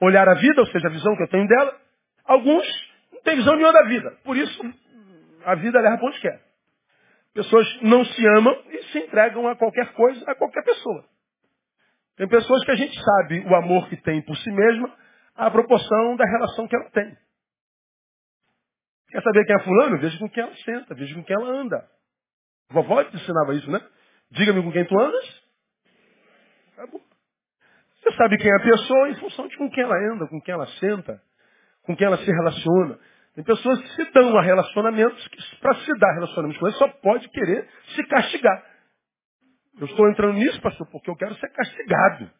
Olhar a vida, ou seja, a visão que eu tenho dela. Alguns não têm visão nenhuma da vida. Por isso, a vida leva para onde quer. Pessoas não se amam e se entregam a qualquer coisa, a qualquer pessoa. Tem pessoas que a gente sabe o amor que tem por si mesma, à proporção da relação que ela tem. Quer saber quem é fulano? Veja com quem ela senta, veja com quem ela anda. Vovó te ensinava isso, né? Diga-me com quem tu andas. Acabou. Você sabe quem é a pessoa em função de com quem ela anda, com quem ela senta, com quem ela se relaciona. Tem pessoas que se dão a relacionamentos que, para se dar relacionamentos com eles, só pode querer se castigar. Eu estou entrando nisso, pastor, porque eu quero ser castigado.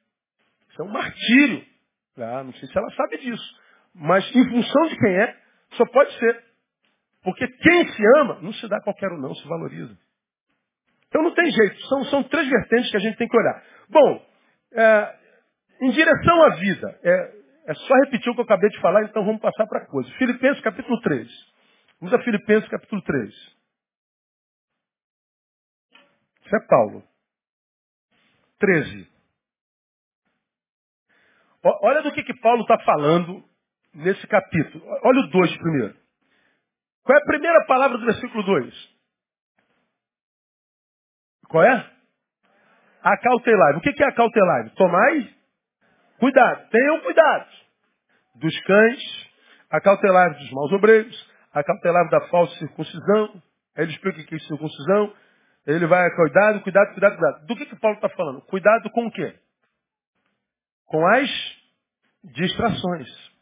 Isso é um martírio. Ah, não sei se ela sabe disso. Mas em função de quem é, só pode ser. Porque quem se ama, não se dá qualquer um não, se valoriza. Então não tem jeito. São, são três vertentes que a gente tem que olhar. Bom, é, em direção à vida, é, é só repetir o que eu acabei de falar, então vamos passar para a coisa. Filipenses capítulo 3. Vamos a Filipenses capítulo 3. Isso é Paulo. 13. Olha do que, que Paulo está falando nesse capítulo. Olha o 2 primeiro. Qual é a primeira palavra do versículo 2? Qual é? Acautelai. O que é acautelai? Tomai cuidado. Tenham cuidado. Dos cães, acautelai dos maus obreiros, acautelai da falsa circuncisão. Ele explica o que é circuncisão. Ele vai, cuidado, cuidado, cuidado, cuidado. Do que que Paulo está falando? Cuidado com o quê? Com as distrações.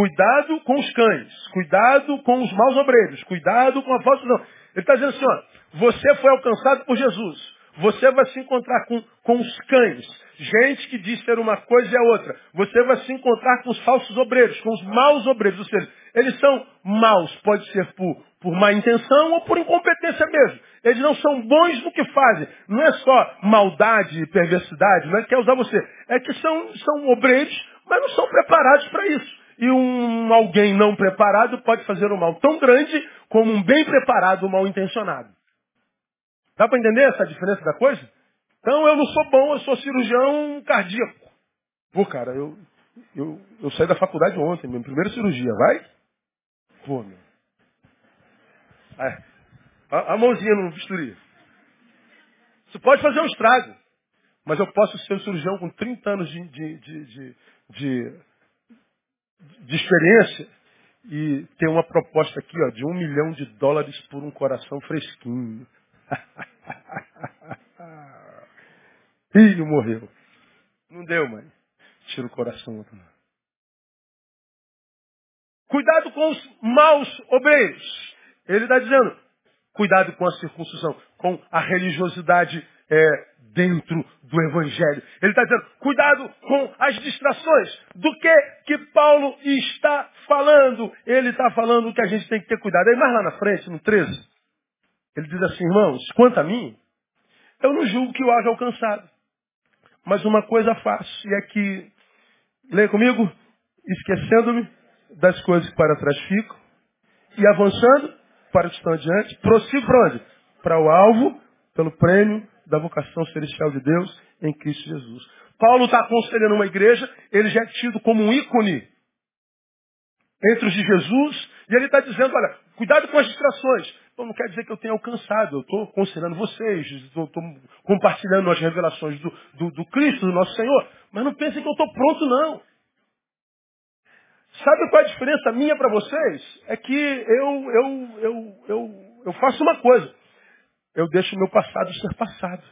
Cuidado com os cães. Cuidado com os maus obreiros. Cuidado com a falsa. Não. Ele está dizendo assim, ó, você foi alcançado por Jesus. Você vai se encontrar com, com os cães. Gente que diz ser uma coisa e a outra. Você vai se encontrar com os falsos obreiros, com os maus obreiros. Ou seja, eles são maus. Pode ser por, por má intenção ou por incompetência mesmo. Eles não são bons no que fazem. Não é só maldade e perversidade, não é que quer usar você. É que são, são obreiros, mas não são preparados para isso. E um alguém não preparado pode fazer um mal tão grande como um bem preparado mal intencionado. Dá para entender essa diferença da coisa? Então eu não sou bom, eu sou cirurgião cardíaco. Pô, cara, eu, eu, eu saí da faculdade ontem, minha primeira cirurgia, vai? Pô, meu. É. A, a, mãozinha no bisturi. Isso pode fazer um estrago. Mas eu posso ser um cirurgião com 30 anos de, de, de, de, de experiência e tem uma proposta aqui ó, de um milhão de dólares por um coração fresquinho. Filho morreu. Não deu, mãe. Tira o coração. Outro. Cuidado com os maus obreiros. Ele está dizendo, cuidado com a circuncisão, com a religiosidade é, dentro do Evangelho. Ele está dizendo, cuidado com as distrações. Do que que Paulo está falando? Ele está falando que a gente tem que ter cuidado. Aí mais lá na frente, no 13, ele diz assim, irmãos, quanto a mim, eu não julgo que eu haja alcançado. Mas uma coisa faço, e é que, leia comigo, esquecendo-me das coisas que para trás ficam, e avançando para o que estão adiante, prossigo para onde? Para o alvo, pelo prêmio da vocação celestial de Deus em Cristo Jesus. Paulo está aconselhando uma igreja, ele já é tido como um ícone entre os de Jesus, e ele está dizendo, olha, cuidado com as distrações. Então não quer dizer que eu tenha alcançado, eu estou aconselhando vocês, estou compartilhando as revelações do, do, do, Cristo, do nosso Senhor, mas não pensem que eu estou pronto, não. Sabe qual é a diferença minha para vocês? É que eu, eu, eu, eu, eu faço uma coisa eu deixo o meu passado ser passado.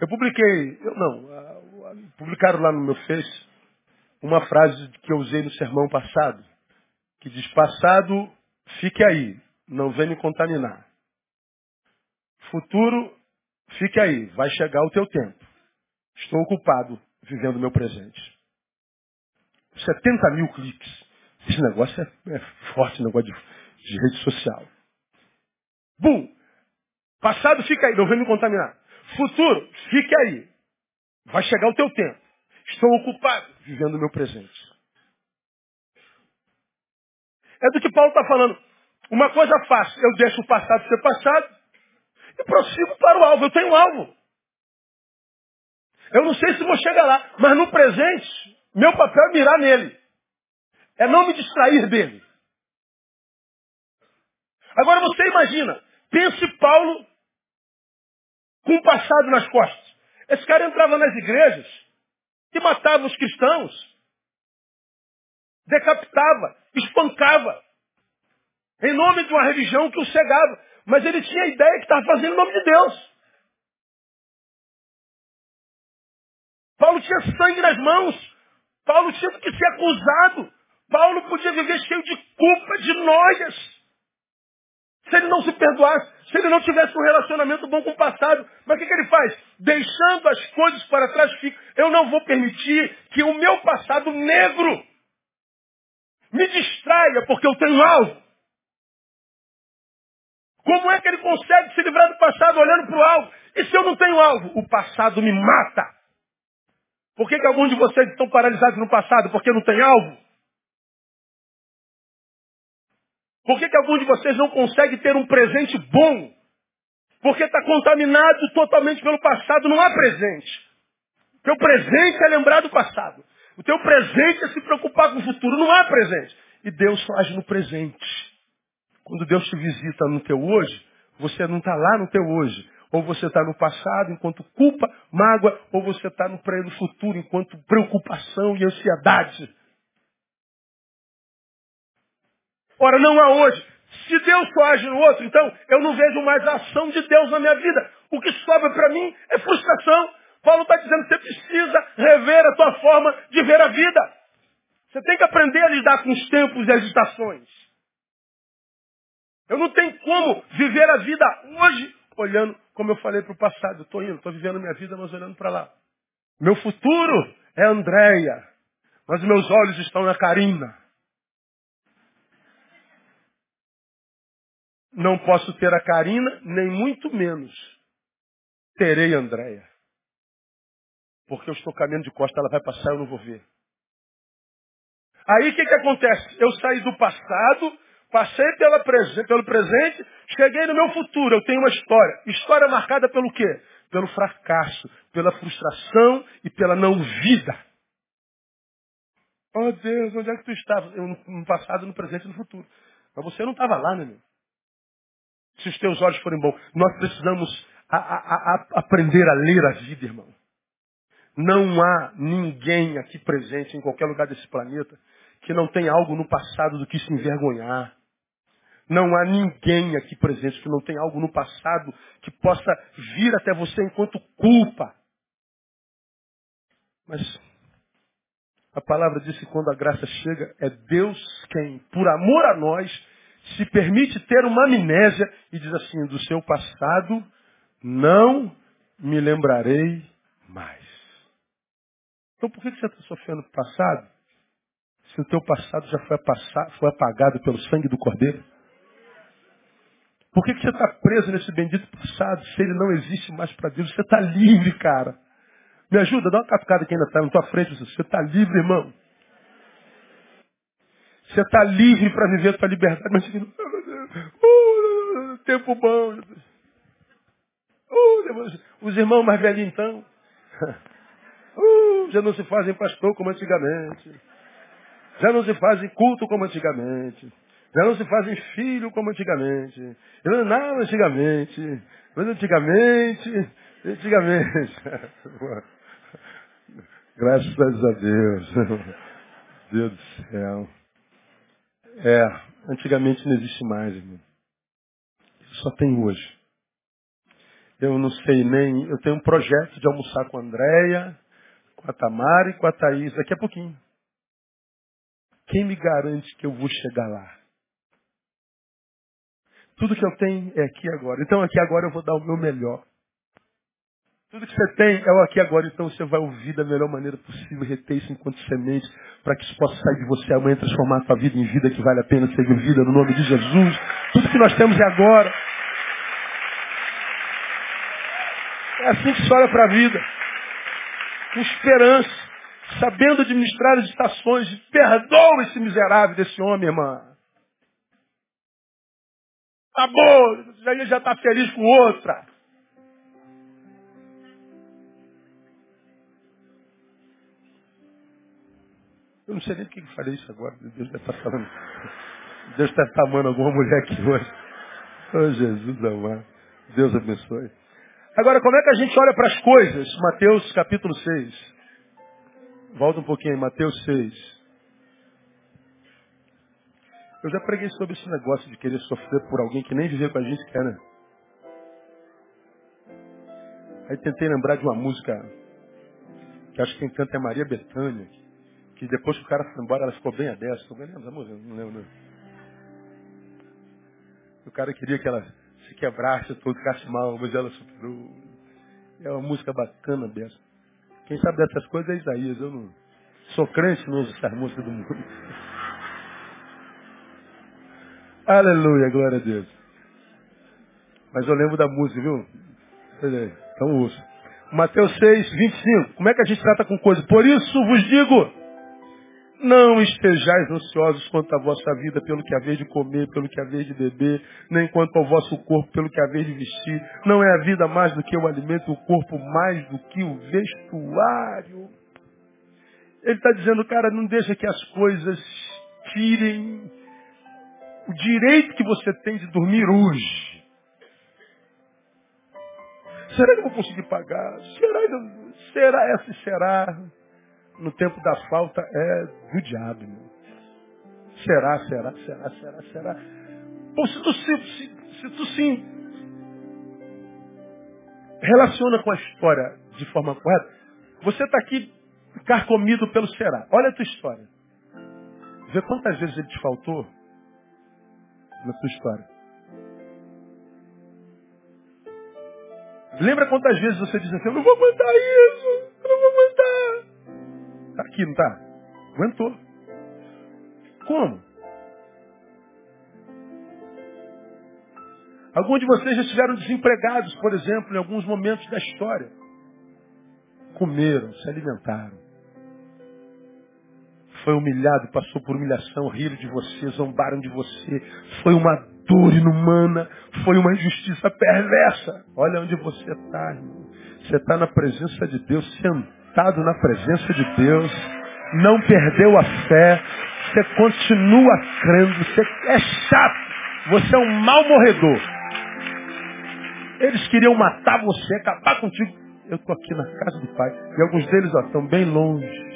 Eu publiquei, eu não, publicaram lá no meu Face uma frase que eu usei no sermão passado, que diz, passado, fique aí, não venha me contaminar. Futuro, fique aí, vai chegar o teu tempo. Estou ocupado vivendo o meu presente. 70 mil cliques. Esse negócio é, é forte, negócio de, de rede social. Bum! Passado fica aí, não vem me contaminar. Futuro, fique aí. Vai chegar o teu tempo. Estou ocupado vivendo o meu presente. É do que Paulo está falando. Uma coisa fácil, eu deixo o passado ser passado e prossigo para o alvo. Eu tenho um alvo. Eu não sei se vou chegar lá, mas no presente, meu papel é mirar nele. É não me distrair dele. Agora você imagina, pense Paulo com um passado nas costas. Esse cara entrava nas igrejas e matava os cristãos, decapitava, espancava, em nome de uma religião que o cegava. Mas ele tinha a ideia que estava fazendo em nome de Deus. Paulo tinha sangue nas mãos. Paulo tinha que ser acusado. Paulo podia viver cheio de culpa, de noias. Se ele não se perdoasse, se ele não tivesse um relacionamento bom com o passado, mas o que, que ele faz? Deixando as coisas para trás, eu não vou permitir que o meu passado negro me distraia, porque eu tenho algo. Como é que ele consegue se livrar do passado olhando para o alvo? E se eu não tenho alvo? O passado me mata. Por que, que alguns de vocês estão paralisados no passado? Porque não tem alvo? Por que, que algum de vocês não consegue ter um presente bom? Porque está contaminado totalmente pelo passado, não há presente. O teu presente é lembrar do passado. O teu presente é se preocupar com o futuro, não há presente. E Deus faz no presente. Quando Deus te visita no teu hoje, você não está lá no teu hoje. ou você está no passado enquanto culpa, mágoa, ou você está no, no futuro enquanto preocupação e ansiedade. Ora, não há hoje. Se Deus só age no outro, então eu não vejo mais a ação de Deus na minha vida. O que sobra para mim é frustração. Paulo está dizendo que você precisa rever a tua forma de ver a vida. Você tem que aprender a lidar com os tempos e as estações. Eu não tenho como viver a vida hoje olhando, como eu falei para o passado. Estou indo, estou vivendo minha vida, mas olhando para lá. Meu futuro é Andréia, mas meus olhos estão na Karina. Não posso ter a Karina, nem muito menos terei a Andréia. Porque eu estou caminhando de costa, ela vai passar, eu não vou ver. Aí o que, que acontece? Eu saí do passado, passei pela pelo presente, cheguei no meu futuro. Eu tenho uma história. História marcada pelo quê? Pelo fracasso, pela frustração e pela não vida. Oh Deus, onde é que tu estava? No passado, no presente e no futuro. Mas você não estava lá, né, meu? Se os teus olhos forem bons. Nós precisamos a, a, a, aprender a ler a vida, irmão. Não há ninguém aqui presente em qualquer lugar desse planeta que não tenha algo no passado do que se envergonhar. Não há ninguém aqui presente que não tenha algo no passado que possa vir até você enquanto culpa. Mas a palavra diz que quando a graça chega, é Deus quem, por amor a nós, se permite ter uma amnésia e diz assim, do seu passado não me lembrarei mais. Então por que você está sofrendo do passado? Se o teu passado já foi, foi apagado pelo sangue do Cordeiro? Por que, que você está preso nesse bendito passado se ele não existe mais para Deus? Você está livre, cara. Me ajuda, dá uma catucada que ainda está na tua frente. Você está livre, irmão. Você está livre para viver a tua liberdade. Mas uh, tempo bom. Uh, os irmãos mais velhinhos então. Uh, já não se fazem pastor como antigamente. Já não se fazem culto como antigamente. Já não se fazem filho como antigamente. Não, não antigamente. Mas antigamente, antigamente. Graças a Deus. Deus do céu. É, antigamente não existe mais, irmão. Só tem hoje. Eu não sei nem. Eu tenho um projeto de almoçar com a Andréia, com a Tamara e com a Thaís daqui a pouquinho. Quem me garante que eu vou chegar lá? Tudo que eu tenho é aqui agora. Então aqui agora eu vou dar o meu melhor. Tudo que você tem é o aqui agora, então você vai ouvir da melhor maneira possível, reter isso enquanto semente, para que isso possa sair de você amanhã e transformar a sua vida em vida que vale a pena ser vivida no nome de Jesus. Tudo que nós temos é agora. É assim que se olha para a vida. Com esperança, sabendo administrar as estações. Perdoa esse miserável desse homem, irmã. Tá bom, já está feliz com outra. Não sei nem por que eu falei isso agora. Deus deve estar falando. Deus deve estar amando alguma mulher aqui hoje. Oh, Jesus amado. Deus abençoe. Agora, como é que a gente olha para as coisas? Mateus capítulo 6. Volta um pouquinho Mateus 6. Eu já preguei sobre esse negócio de querer sofrer por alguém que nem viver com a gente quer, né? Aí tentei lembrar de uma música que acho que quem canta é Maria Bethânia, que depois que o cara foi embora, ela ficou bem adessa. Estou lembra da música? Não lembro. Não. O cara queria que ela se quebrasse, todo ficasse mal, mas ela superou. É uma música bacana dessa. Quem sabe dessas coisas é Isaías. Eu não sou crente, não uso essas músicas do mundo. Aleluia, glória a Deus. Mas eu lembro da música, viu? Então ouça. Mateus 6, 25. Como é que a gente trata com coisa? Por isso vos digo, não estejais ansiosos quanto à vossa vida, pelo que haver de comer, pelo que haver de beber, nem quanto ao vosso corpo, pelo que haver de vestir. Não é a vida mais do que o alimento, o corpo mais do que o vestuário. Ele está dizendo, cara, não deixa que as coisas tirem o direito que você tem de dormir hoje. Será que eu vou conseguir pagar? Será será essa será? No tempo da falta é do diabo, irmão. Será, será, será, será, será. Pô, se tu se, se, se tu se relaciona com a história de forma correta, você está aqui carcomido pelo será. Olha a tua história. Vê quantas vezes ele te faltou na tua história. Lembra quantas vezes você diz assim, eu não vou aguentar isso, eu não vou aguentar. Aqui, não tá? Aguentou. Como? Alguns de vocês já estiveram desempregados, por exemplo, em alguns momentos da história. Comeram, se alimentaram foi humilhado, passou por humilhação, riram de você, zombaram de você. Foi uma dor inumana, foi uma injustiça perversa. Olha onde você está, irmão. Você está na presença de Deus, sentado na presença de Deus, não perdeu a fé, você continua crendo, você é chato, você é um mal morredor. Eles queriam matar você, acabar contigo. Eu estou aqui na casa do Pai. E alguns deles estão bem longe.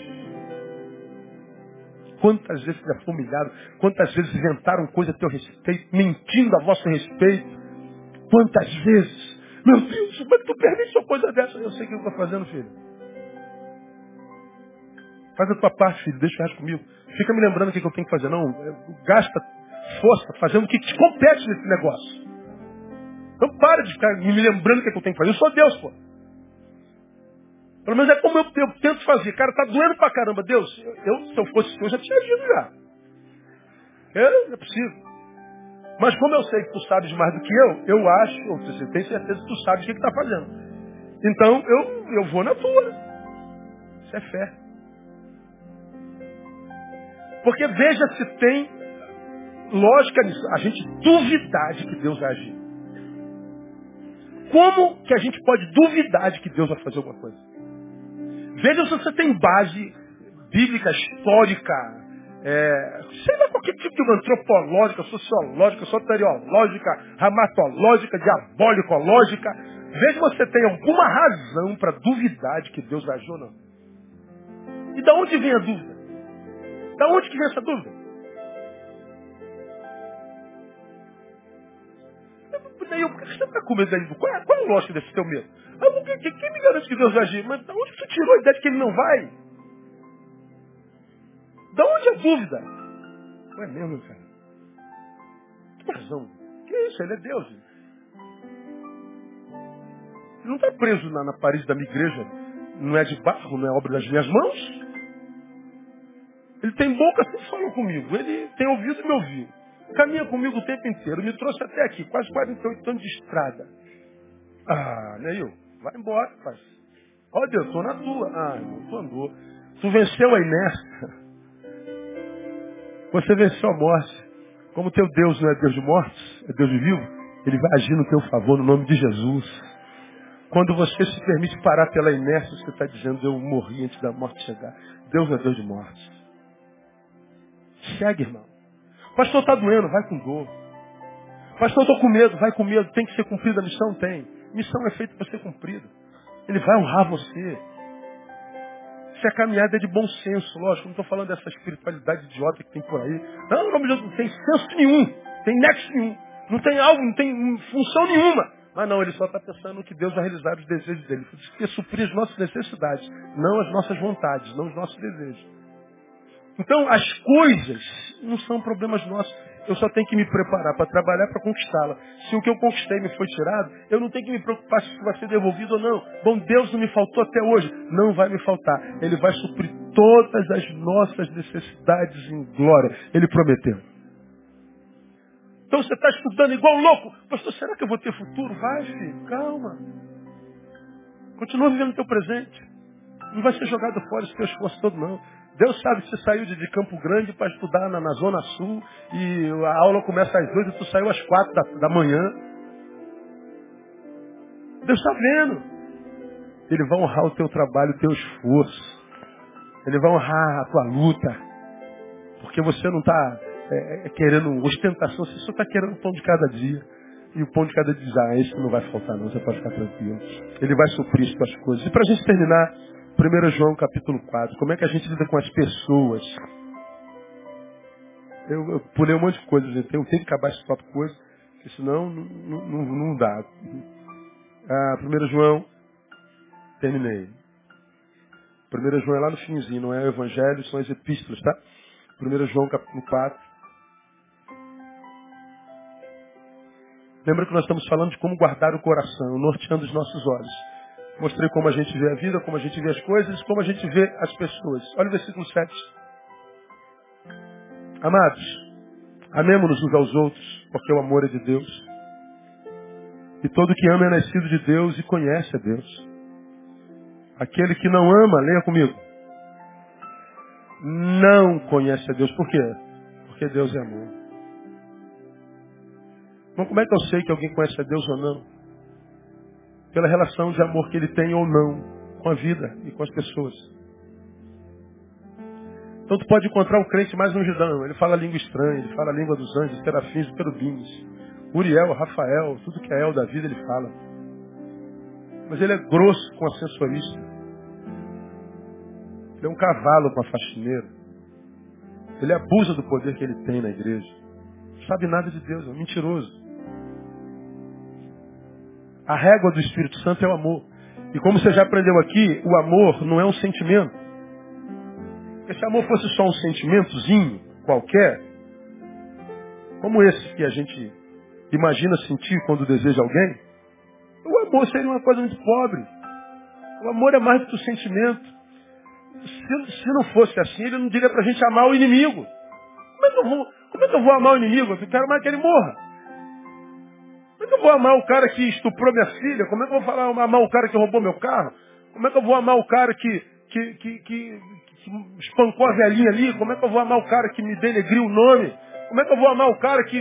Quantas vezes já foi humilhado? Quantas vezes inventaram coisa a teu respeito, mentindo a vosso respeito? Quantas vezes? Meu Deus, como é que tu permite uma coisa dessa? Eu sei o que eu estou fazendo, filho. Faz a tua parte, filho. Deixa o resto comigo. Fica me lembrando o que eu tenho que fazer. Não, gasta força fazendo o que te compete nesse negócio. Não para de ficar me lembrando o que eu tenho que fazer. Eu sou Deus, pô. Pelo menos é como eu, eu tento fazer. Cara, tá doendo pra caramba. Deus, eu, se eu fosse eu já tinha agido já. Eu, é possível. Mas como eu sei que tu sabes mais do que eu, eu acho, ou você tem certeza que tu sabes o que está fazendo. Então eu, eu vou na tua. Isso é fé. Porque veja se tem lógica nisso. A gente duvidar de que Deus agir. Como que a gente pode duvidar de que Deus vai fazer alguma coisa? Veja se você tem base bíblica, histórica, é, sei lá qualquer tipo de antropológica, sociológica, soteriológica, ramatológica, diabólicológica. Veja se você tem alguma razão para duvidar de que Deus agir ou não. E da onde vem a dúvida? Da onde que vem essa dúvida? Daí, por que você está com medo aí? Qual é, qual é a desse teu medo? Ah, por que, quem me garante que Deus vai agir? Mas da onde você tirou a ideia de que ele não vai? Da onde a dúvida? Não é mesmo, cara? Que razão. Que isso? Ele é Deus. Ele não está preso na, na parede da minha igreja. Não é de barro, não é obra das minhas mãos. Ele tem boca, sempre falou comigo. Ele tem ouvido e me ouviu. Caminha comigo o tempo inteiro. Me trouxe até aqui, quase 48 anos de estrada. Ah, Neil, vai embora, pai. Ó Deus, estou na tua. Ah, irmão, tu andou. Tu venceu a inércia. Você venceu a morte. Como teu Deus não é Deus de mortos, é Deus de vivo, ele vai agir no teu favor no nome de Jesus. Quando você se permite parar pela inércia, você está dizendo, eu morri antes da morte chegar. Deus não é Deus de mortos. Segue, irmão. Pastor, está doendo, vai com dor. Pastor, estou com medo, vai com medo. Tem que ser cumprida a missão? Tem. Missão é feita para ser cumprida. Ele vai honrar você. Se a caminhada é de bom senso, lógico, não estou falando dessa espiritualidade idiota que tem por aí. Não, não, não tem senso nenhum, tem nexo nenhum, não tem algo, não tem função nenhuma. Mas não, ele só está pensando que Deus vai realizar os desejos dele. Porque suprir as nossas necessidades, não as nossas vontades, não os nossos desejos. Então, as coisas não são problemas nossos. Eu só tenho que me preparar para trabalhar para conquistá-la. Se o que eu conquistei me foi tirado, eu não tenho que me preocupar se vai ser devolvido ou não. Bom, Deus não me faltou até hoje. Não vai me faltar. Ele vai suprir todas as nossas necessidades em glória. Ele prometeu. Então você está estudando igual louco. Pastor, será que eu vou ter futuro? Vai, filho, calma. Continua vivendo o teu presente. Não vai ser jogado fora esse teu esforço todo, não. Deus sabe que você saiu de, de Campo Grande para estudar na, na, Zona Sul e a aula começa às duas e tu saiu às quatro da, da manhã. Deus está vendo. Ele vai honrar o teu trabalho, o teu esforço. Ele vai honrar a tua luta. Porque você não está é, é, querendo ostentação, você só está querendo o pão de cada dia. E o pão de cada dia diz, ah, esse não vai faltar não, você pode ficar tranquilo. Ele vai suprir as tuas coisas. E para a gente terminar, 1 João capítulo 4, como é que a gente lida com as pessoas? Eu, eu pulei um monte de coisas, eu tenho que acabar esse top coisa, porque senão não, não, não dá. Ah, 1 João, terminei. 1 João é lá no finzinho, não é o Evangelho, são as epístolas, tá? 1 João capítulo 4. Lembra que nós estamos falando de como guardar o coração, norteando os nossos olhos. Mostrei como a gente vê a vida, como a gente vê as coisas, como a gente vê as pessoas. Olha o versículo 7. Amados, amemos-nos uns aos outros, porque o amor é de Deus. E todo que ama é nascido de Deus e conhece a Deus. Aquele que não ama, leia comigo, não conhece a Deus. Por quê? Porque Deus é amor. Então como é que eu sei que alguém conhece a Deus ou não? Pela relação de amor que ele tem ou não com a vida e com as pessoas. Então tu pode encontrar um crente mais ungidão. Ele fala a língua estranha, ele fala a língua dos anjos, serafins, querubins. Uriel, Rafael, tudo que é El da vida ele fala. Mas ele é grosso com a sensorista. Ele é um cavalo com a faxineira. Ele abusa do poder que ele tem na igreja. Não sabe nada de Deus, é um mentiroso. A régua do Espírito Santo é o amor. E como você já aprendeu aqui, o amor não é um sentimento. Se amor fosse só um sentimentozinho qualquer, como esse que a gente imagina sentir quando deseja alguém, o amor seria uma coisa muito pobre. O amor é mais do que o sentimento. Se, se não fosse assim, ele não diria para a gente amar o inimigo. Como é, eu vou, como é que eu vou amar o inimigo? Eu quero mais que ele morra. Que eu vou amar o cara que estuprou minha filha? Como é que eu vou falar, amar o cara que roubou meu carro? Como é que eu vou amar o cara que, que, que, que, espancou a velhinha ali, como é que eu vou amar o cara que me denegriu o nome? Como é que eu vou amar o cara que.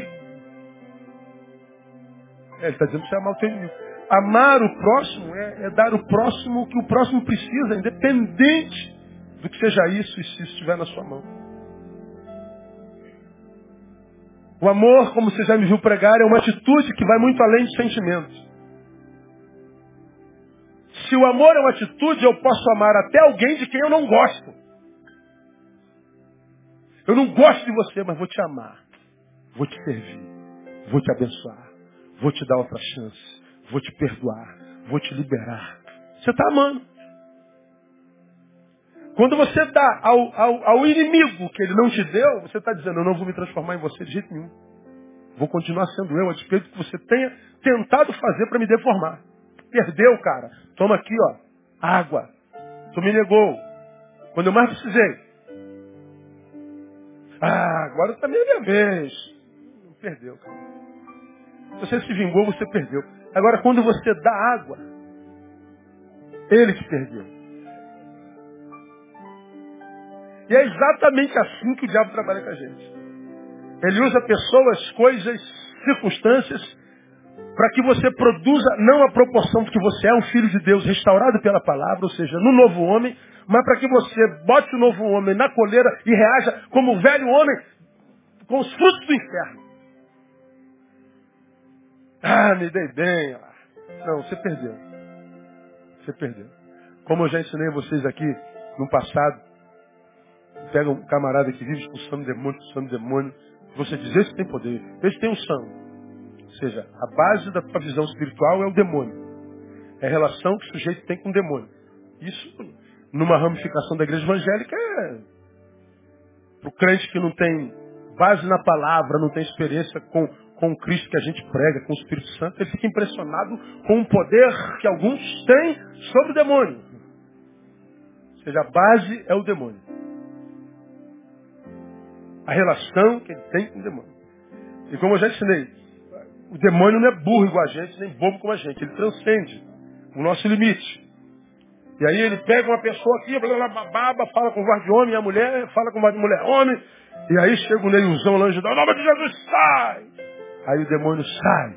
É, ele está dizendo que você amar o teu inimigo. Amar o próximo é, é, dar o próximo o que o próximo precisa, independente do que seja isso e se estiver na sua mão. O amor, como você já me viu pregar, é uma atitude que vai muito além de sentimentos. Se o amor é uma atitude, eu posso amar até alguém de quem eu não gosto. Eu não gosto de você, mas vou te amar. Vou te servir. Vou te abençoar. Vou te dar outra chance. Vou te perdoar. Vou te liberar. Você está amando. Quando você dá ao, ao, ao, inimigo que ele não te deu, você está dizendo, eu não vou me transformar em você de jeito nenhum. Vou continuar sendo eu, a despeito do que você tenha tentado fazer para me deformar. Perdeu, cara. Toma aqui, ó. Água. Tu me negou. Quando eu mais precisei. Ah, agora também é minha vez. Perdeu, cara. Você se vingou, você perdeu. Agora, quando você dá água, ele te perdeu. E é exatamente assim que o diabo trabalha com a gente. Ele usa pessoas, coisas, circunstâncias, para que você produza não a proporção de que você é um filho de Deus restaurado pela palavra, ou seja, no novo homem, mas para que você bote o novo homem na coleira e reaja como o velho homem com os frutos do inferno. Ah, me dei bem. Não, você perdeu. Você perdeu. Como eu já ensinei vocês aqui no passado, pega um camarada que vive expulsando demônio, expulsando demônio, você diz, esse tem poder, esse tem unção. Ou seja, a base da tua visão espiritual é o demônio. É a relação que o sujeito tem com o demônio. Isso numa ramificação da igreja evangélica é para o crente que não tem base na palavra, não tem experiência com, com o Cristo que a gente prega, com o Espírito Santo, ele fica impressionado com o poder que alguns têm sobre o demônio. Ou seja, a base é o demônio. A relação que ele tem com o demônio. E como eu já ensinei, o demônio não é burro igual a gente, nem bobo como a gente. Ele transcende o nosso limite. E aí ele pega uma pessoa aqui, baba, fala com voz de homem, a mulher fala com voz de mulher homem. E aí chega o Neilzão lá, anjo, nome de Jesus, sai! Aí o demônio sai.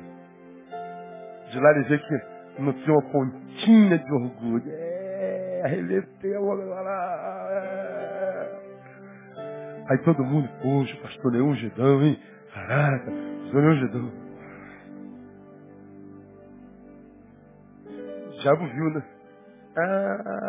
De lá vê que não tinha uma pontinha de orgulho. É, arreleteu. É. Aí todo mundo, poxa, pastor Leão Gedão, hein? Caraca, pastor Leão Gedão. O diabo viu, né? Ah...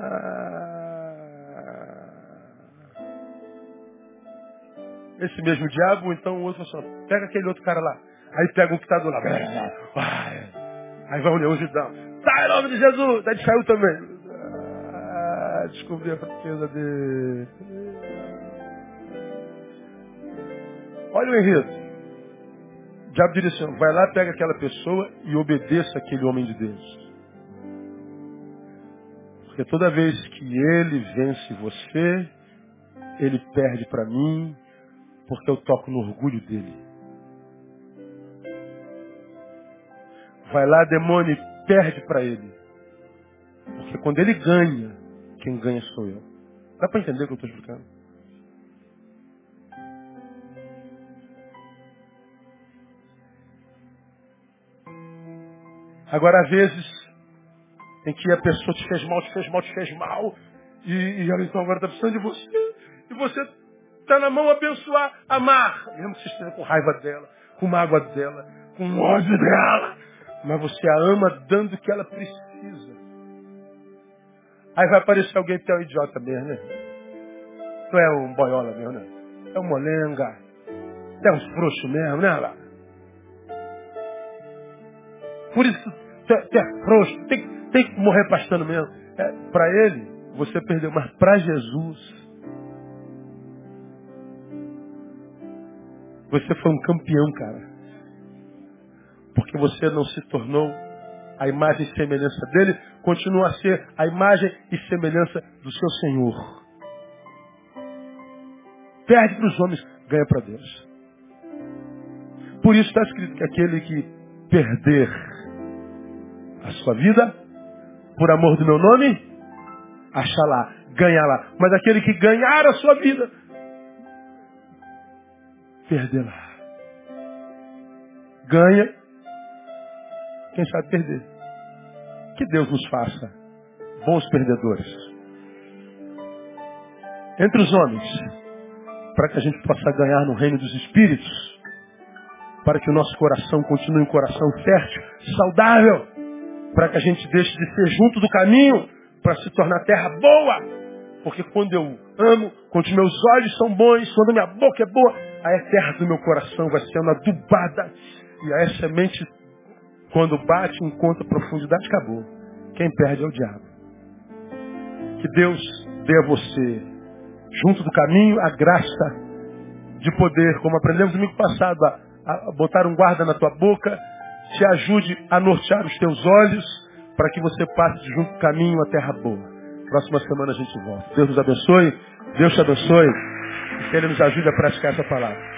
Esse mesmo diabo, então o outro só assim, pega aquele outro cara lá. Aí pega um que está do lado. Aí vai o leão Gedão. Sai em nome de Jesus! Daí saiu também. Ah, a fraqueza dele. Olha o enredo. O diabo direciona, vai lá, pega aquela pessoa e obedeça aquele homem de Deus. Porque toda vez que ele vence você, ele perde para mim, porque eu toco no orgulho dele. Vai lá, demônio, e perde para ele. Porque quando ele ganha, quem ganha sou eu. Dá para entender o que eu estou explicando? Agora, às vezes, em que a pessoa te fez mal, te fez mal, te fez mal, e, e ela então agora está precisando de você, e você está na mão abençoar, amar, mesmo que você esteja com raiva dela, com mágoa dela, com ódio dela, mas você a ama dando o que ela precisa. Aí vai aparecer alguém que é um idiota mesmo, né? Tu é um boiola mesmo, né? É um molenga. É um frouxo mesmo, né, lá? Por isso, tu frouxo. Tem, tem que morrer pastando mesmo. É, para ele, você perdeu. Mas para Jesus, você foi um campeão, cara. Porque você não se tornou a imagem e semelhança dele, continua a ser a imagem e semelhança do seu Senhor. Perde para os homens, ganha para Deus. Por isso está escrito que aquele que perder a sua vida, por amor do meu nome, acha lá, ganha lá. Mas aquele que ganhar a sua vida, perder lá. Ganha, quem sabe perder. Que Deus nos faça bons perdedores. Entre os homens, para que a gente possa ganhar no reino dos espíritos, para que o nosso coração continue um coração fértil, saudável, para que a gente deixe de ser junto do caminho, para se tornar terra boa. Porque quando eu amo, quando os meus olhos são bons, quando minha boca é boa, aí a terra do meu coração vai sendo adubada. E aí a semente, quando bate, encontra profundidade, acabou. Quem perde é o diabo. Que Deus dê a você, junto do caminho, a graça de poder, como aprendemos no domingo passado, a, a botar um guarda na tua boca, te ajude a nortear os teus olhos para que você passe junto do caminho à terra boa. Próxima semana a gente volta. Deus nos abençoe, Deus te abençoe que Ele nos ajude a praticar essa palavra.